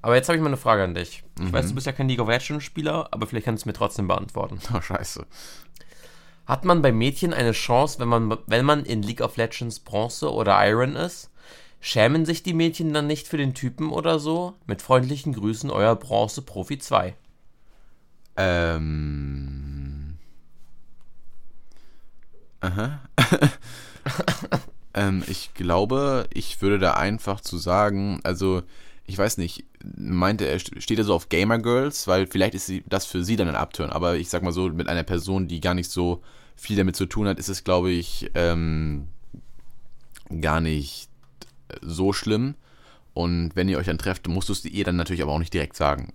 [SPEAKER 2] Aber jetzt habe ich mal eine Frage an dich. Ich
[SPEAKER 1] Mhm.
[SPEAKER 2] weiß, du bist ja kein League of Legends Spieler, aber vielleicht kannst du mir trotzdem beantworten.
[SPEAKER 1] Oh, scheiße.
[SPEAKER 2] Hat man bei Mädchen eine Chance, wenn man, wenn man in League of Legends Bronze oder Iron ist? Schämen sich die Mädchen dann nicht für den Typen oder so? Mit freundlichen Grüßen, euer Bronze Profi 2.
[SPEAKER 1] Ähm. Aha. ähm, ich glaube, ich würde da einfach zu sagen, also, ich weiß nicht, meinte er, steht er so auf Gamer Girls, weil vielleicht ist sie, das für sie dann ein Abturn, aber ich sag mal so, mit einer Person, die gar nicht so viel damit zu tun hat, ist es, glaube ich, ähm, gar nicht so schlimm. Und wenn ihr euch dann trefft, musst du es ihr dann natürlich aber auch nicht direkt sagen.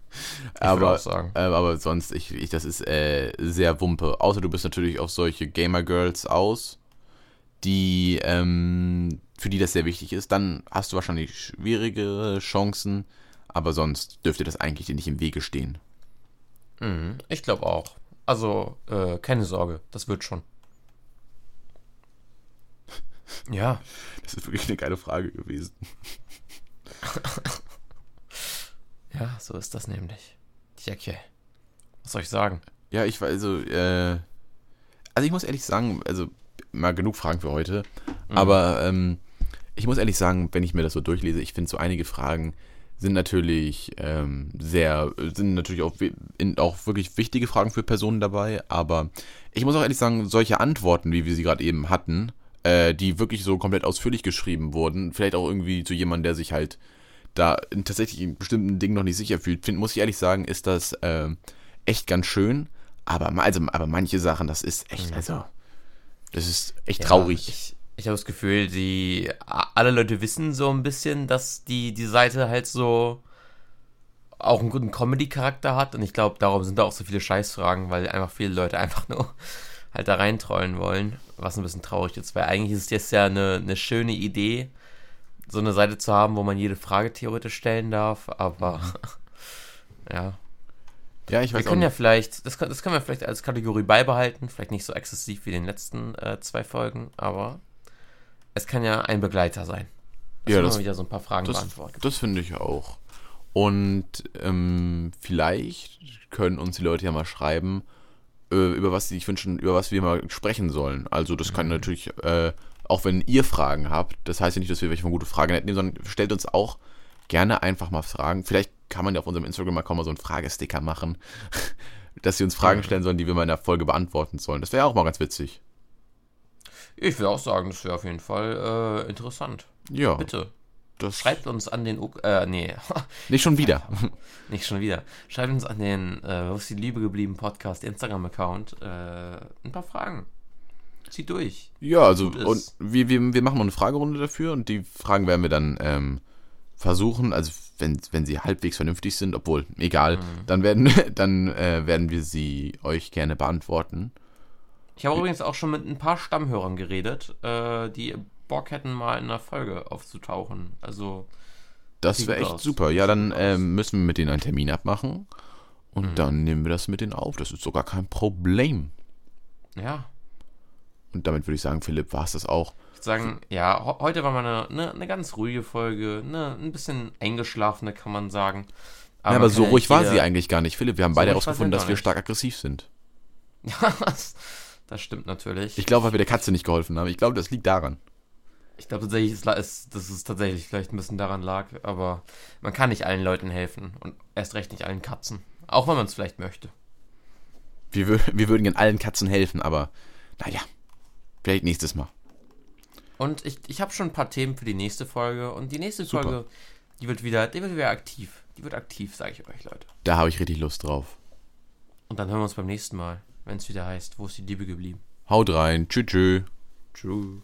[SPEAKER 1] aber,
[SPEAKER 2] sagen.
[SPEAKER 1] äh, aber sonst, ich, ich, das ist äh, sehr Wumpe. Außer du bist natürlich auf solche Gamer-Girls aus, die, ähm, für die das sehr wichtig ist. Dann hast du wahrscheinlich schwierigere Chancen, aber sonst dürfte das eigentlich dir nicht im Wege stehen.
[SPEAKER 2] Mhm, ich glaube auch. Also, äh, keine Sorge, das wird schon. Ja,
[SPEAKER 1] Das ist wirklich eine geile Frage gewesen.
[SPEAKER 2] ja, so ist das nämlich. Tjekje. Was soll ich sagen?
[SPEAKER 1] Ja, ich war also, äh, also ich muss ehrlich sagen, also mal genug Fragen für heute, aber ähm, ich muss ehrlich sagen, wenn ich mir das so durchlese, ich finde so einige Fragen sind natürlich ähm, sehr, sind natürlich auch, in, auch wirklich wichtige Fragen für Personen dabei, aber ich muss auch ehrlich sagen, solche Antworten, wie wir sie gerade eben hatten, äh, die wirklich so komplett ausführlich geschrieben wurden, vielleicht auch irgendwie zu jemandem, der sich halt da in tatsächlich in bestimmten Dingen noch nicht sicher fühlt, find, muss ich ehrlich sagen, ist das ähm, echt ganz schön. Aber, also, aber manche Sachen, das ist echt, also, das ist echt
[SPEAKER 2] Ja,
[SPEAKER 1] traurig.
[SPEAKER 2] Ich, ich habe das Gefühl, die alle Leute wissen so ein bisschen, dass die, die Seite halt so auch einen guten Comedy-Charakter hat. Und ich glaube, darum sind da auch so viele Scheißfragen, weil einfach viele Leute einfach nur halt da reintrollen wollen. Was ein bisschen traurig ist, weil eigentlich ist es jetzt ja eine, eine schöne Idee, so eine Seite zu haben, wo man jede Frage theoretisch stellen darf. Aber ja,
[SPEAKER 1] ja, ich
[SPEAKER 2] wir
[SPEAKER 1] weiß auch
[SPEAKER 2] können ja vielleicht, das, das können wir vielleicht als Kategorie beibehalten, vielleicht nicht so exzessiv wie den letzten äh, zwei Folgen, aber es kann ja ein Begleiter sein. Dass
[SPEAKER 1] Ja,
[SPEAKER 2] wir
[SPEAKER 1] das-
[SPEAKER 2] wieder so ein paar Fragen
[SPEAKER 1] Das,
[SPEAKER 2] beantworten.
[SPEAKER 1] das finde ich auch. Und ähm, vielleicht können uns die Leute ja mal schreiben, äh, über was sie sich wünschen, über was wir mal sprechen sollen. Also das kann natürlich, äh, auch wenn ihr Fragen habt, das heißt ja nicht, dass wir welche von gute Fragen hätten, sondern stellt uns auch gerne einfach mal Fragen. Vielleicht kann man ja auf unserem Instagram-Account mal so einen Fragesticker machen, dass sie uns Fragen stellen sollen, die wir mal in der Folge beantworten sollen. Das wäre auch mal ganz witzig.
[SPEAKER 2] Ich will auch sagen, das wäre auf jeden Fall äh, interessant.
[SPEAKER 1] Ja,
[SPEAKER 2] Bitte,
[SPEAKER 1] das
[SPEAKER 2] schreibt uns an den, U äh, nee,
[SPEAKER 1] nicht schon wieder.
[SPEAKER 2] nicht schon wieder. Schreibt uns an den, äh, wo ist die Liebe geblieben Podcast Instagram-Account, äh, ein paar Fragen. zieht durch.
[SPEAKER 1] Ja, also und wir, wir, wir machen noch eine Fragerunde dafür und die Fragen werden wir dann ähm, versuchen, also wenn, wenn sie halbwegs vernünftig sind, obwohl, egal, dann werden dann äh, werden wir sie euch gerne beantworten.
[SPEAKER 2] Ich habe übrigens auch schon mit ein paar Stammhörern geredet, äh, die Bock hätten, mal in einer Folge aufzutauchen. Also,
[SPEAKER 1] Das wäre echt
[SPEAKER 2] aus.
[SPEAKER 1] super. Ja, dann ähm, müssen wir mit denen einen Termin abmachen und
[SPEAKER 2] Mhm.
[SPEAKER 1] dann nehmen wir das mit denen auf. Das ist sogar kein Problem.
[SPEAKER 2] ja.
[SPEAKER 1] Und damit würde ich sagen, Philipp, war es das auch.
[SPEAKER 2] Würde sagen, ja, heute war mal eine, eine, eine ganz ruhige Folge, eine, ein bisschen eingeschlafene, kann man sagen.
[SPEAKER 1] ja, aber so ruhig war sie eigentlich gar nicht. Philipp, wir haben
[SPEAKER 2] So
[SPEAKER 1] beide herausgefunden, dass wir stark aggressiv sind.
[SPEAKER 2] Ja, das, das stimmt natürlich.
[SPEAKER 1] Ich glaube, weil wir der Katze nicht geholfen haben. Ich glaube, das liegt daran.
[SPEAKER 2] Ich glaube tatsächlich, ist, dass es tatsächlich vielleicht ein bisschen daran lag, aber man kann nicht allen Leuten helfen und erst recht nicht allen Katzen. Auch wenn man es vielleicht möchte.
[SPEAKER 1] Wir, wir würden gern allen Katzen helfen, aber naja, vielleicht nächstes Mal.
[SPEAKER 2] Und ich, ich habe schon ein paar Themen für die nächste Folge und die nächste
[SPEAKER 1] Super.
[SPEAKER 2] Folge, die wird wieder, die wird wieder aktiv. Die wird aktiv, sage ich euch, Leute.
[SPEAKER 1] Da habe ich richtig Lust drauf.
[SPEAKER 2] Und dann hören wir uns beim nächsten Mal, wenn es wieder heißt, wo ist die Liebe geblieben?
[SPEAKER 1] Haut rein. Tschüss. tschüss.
[SPEAKER 2] True.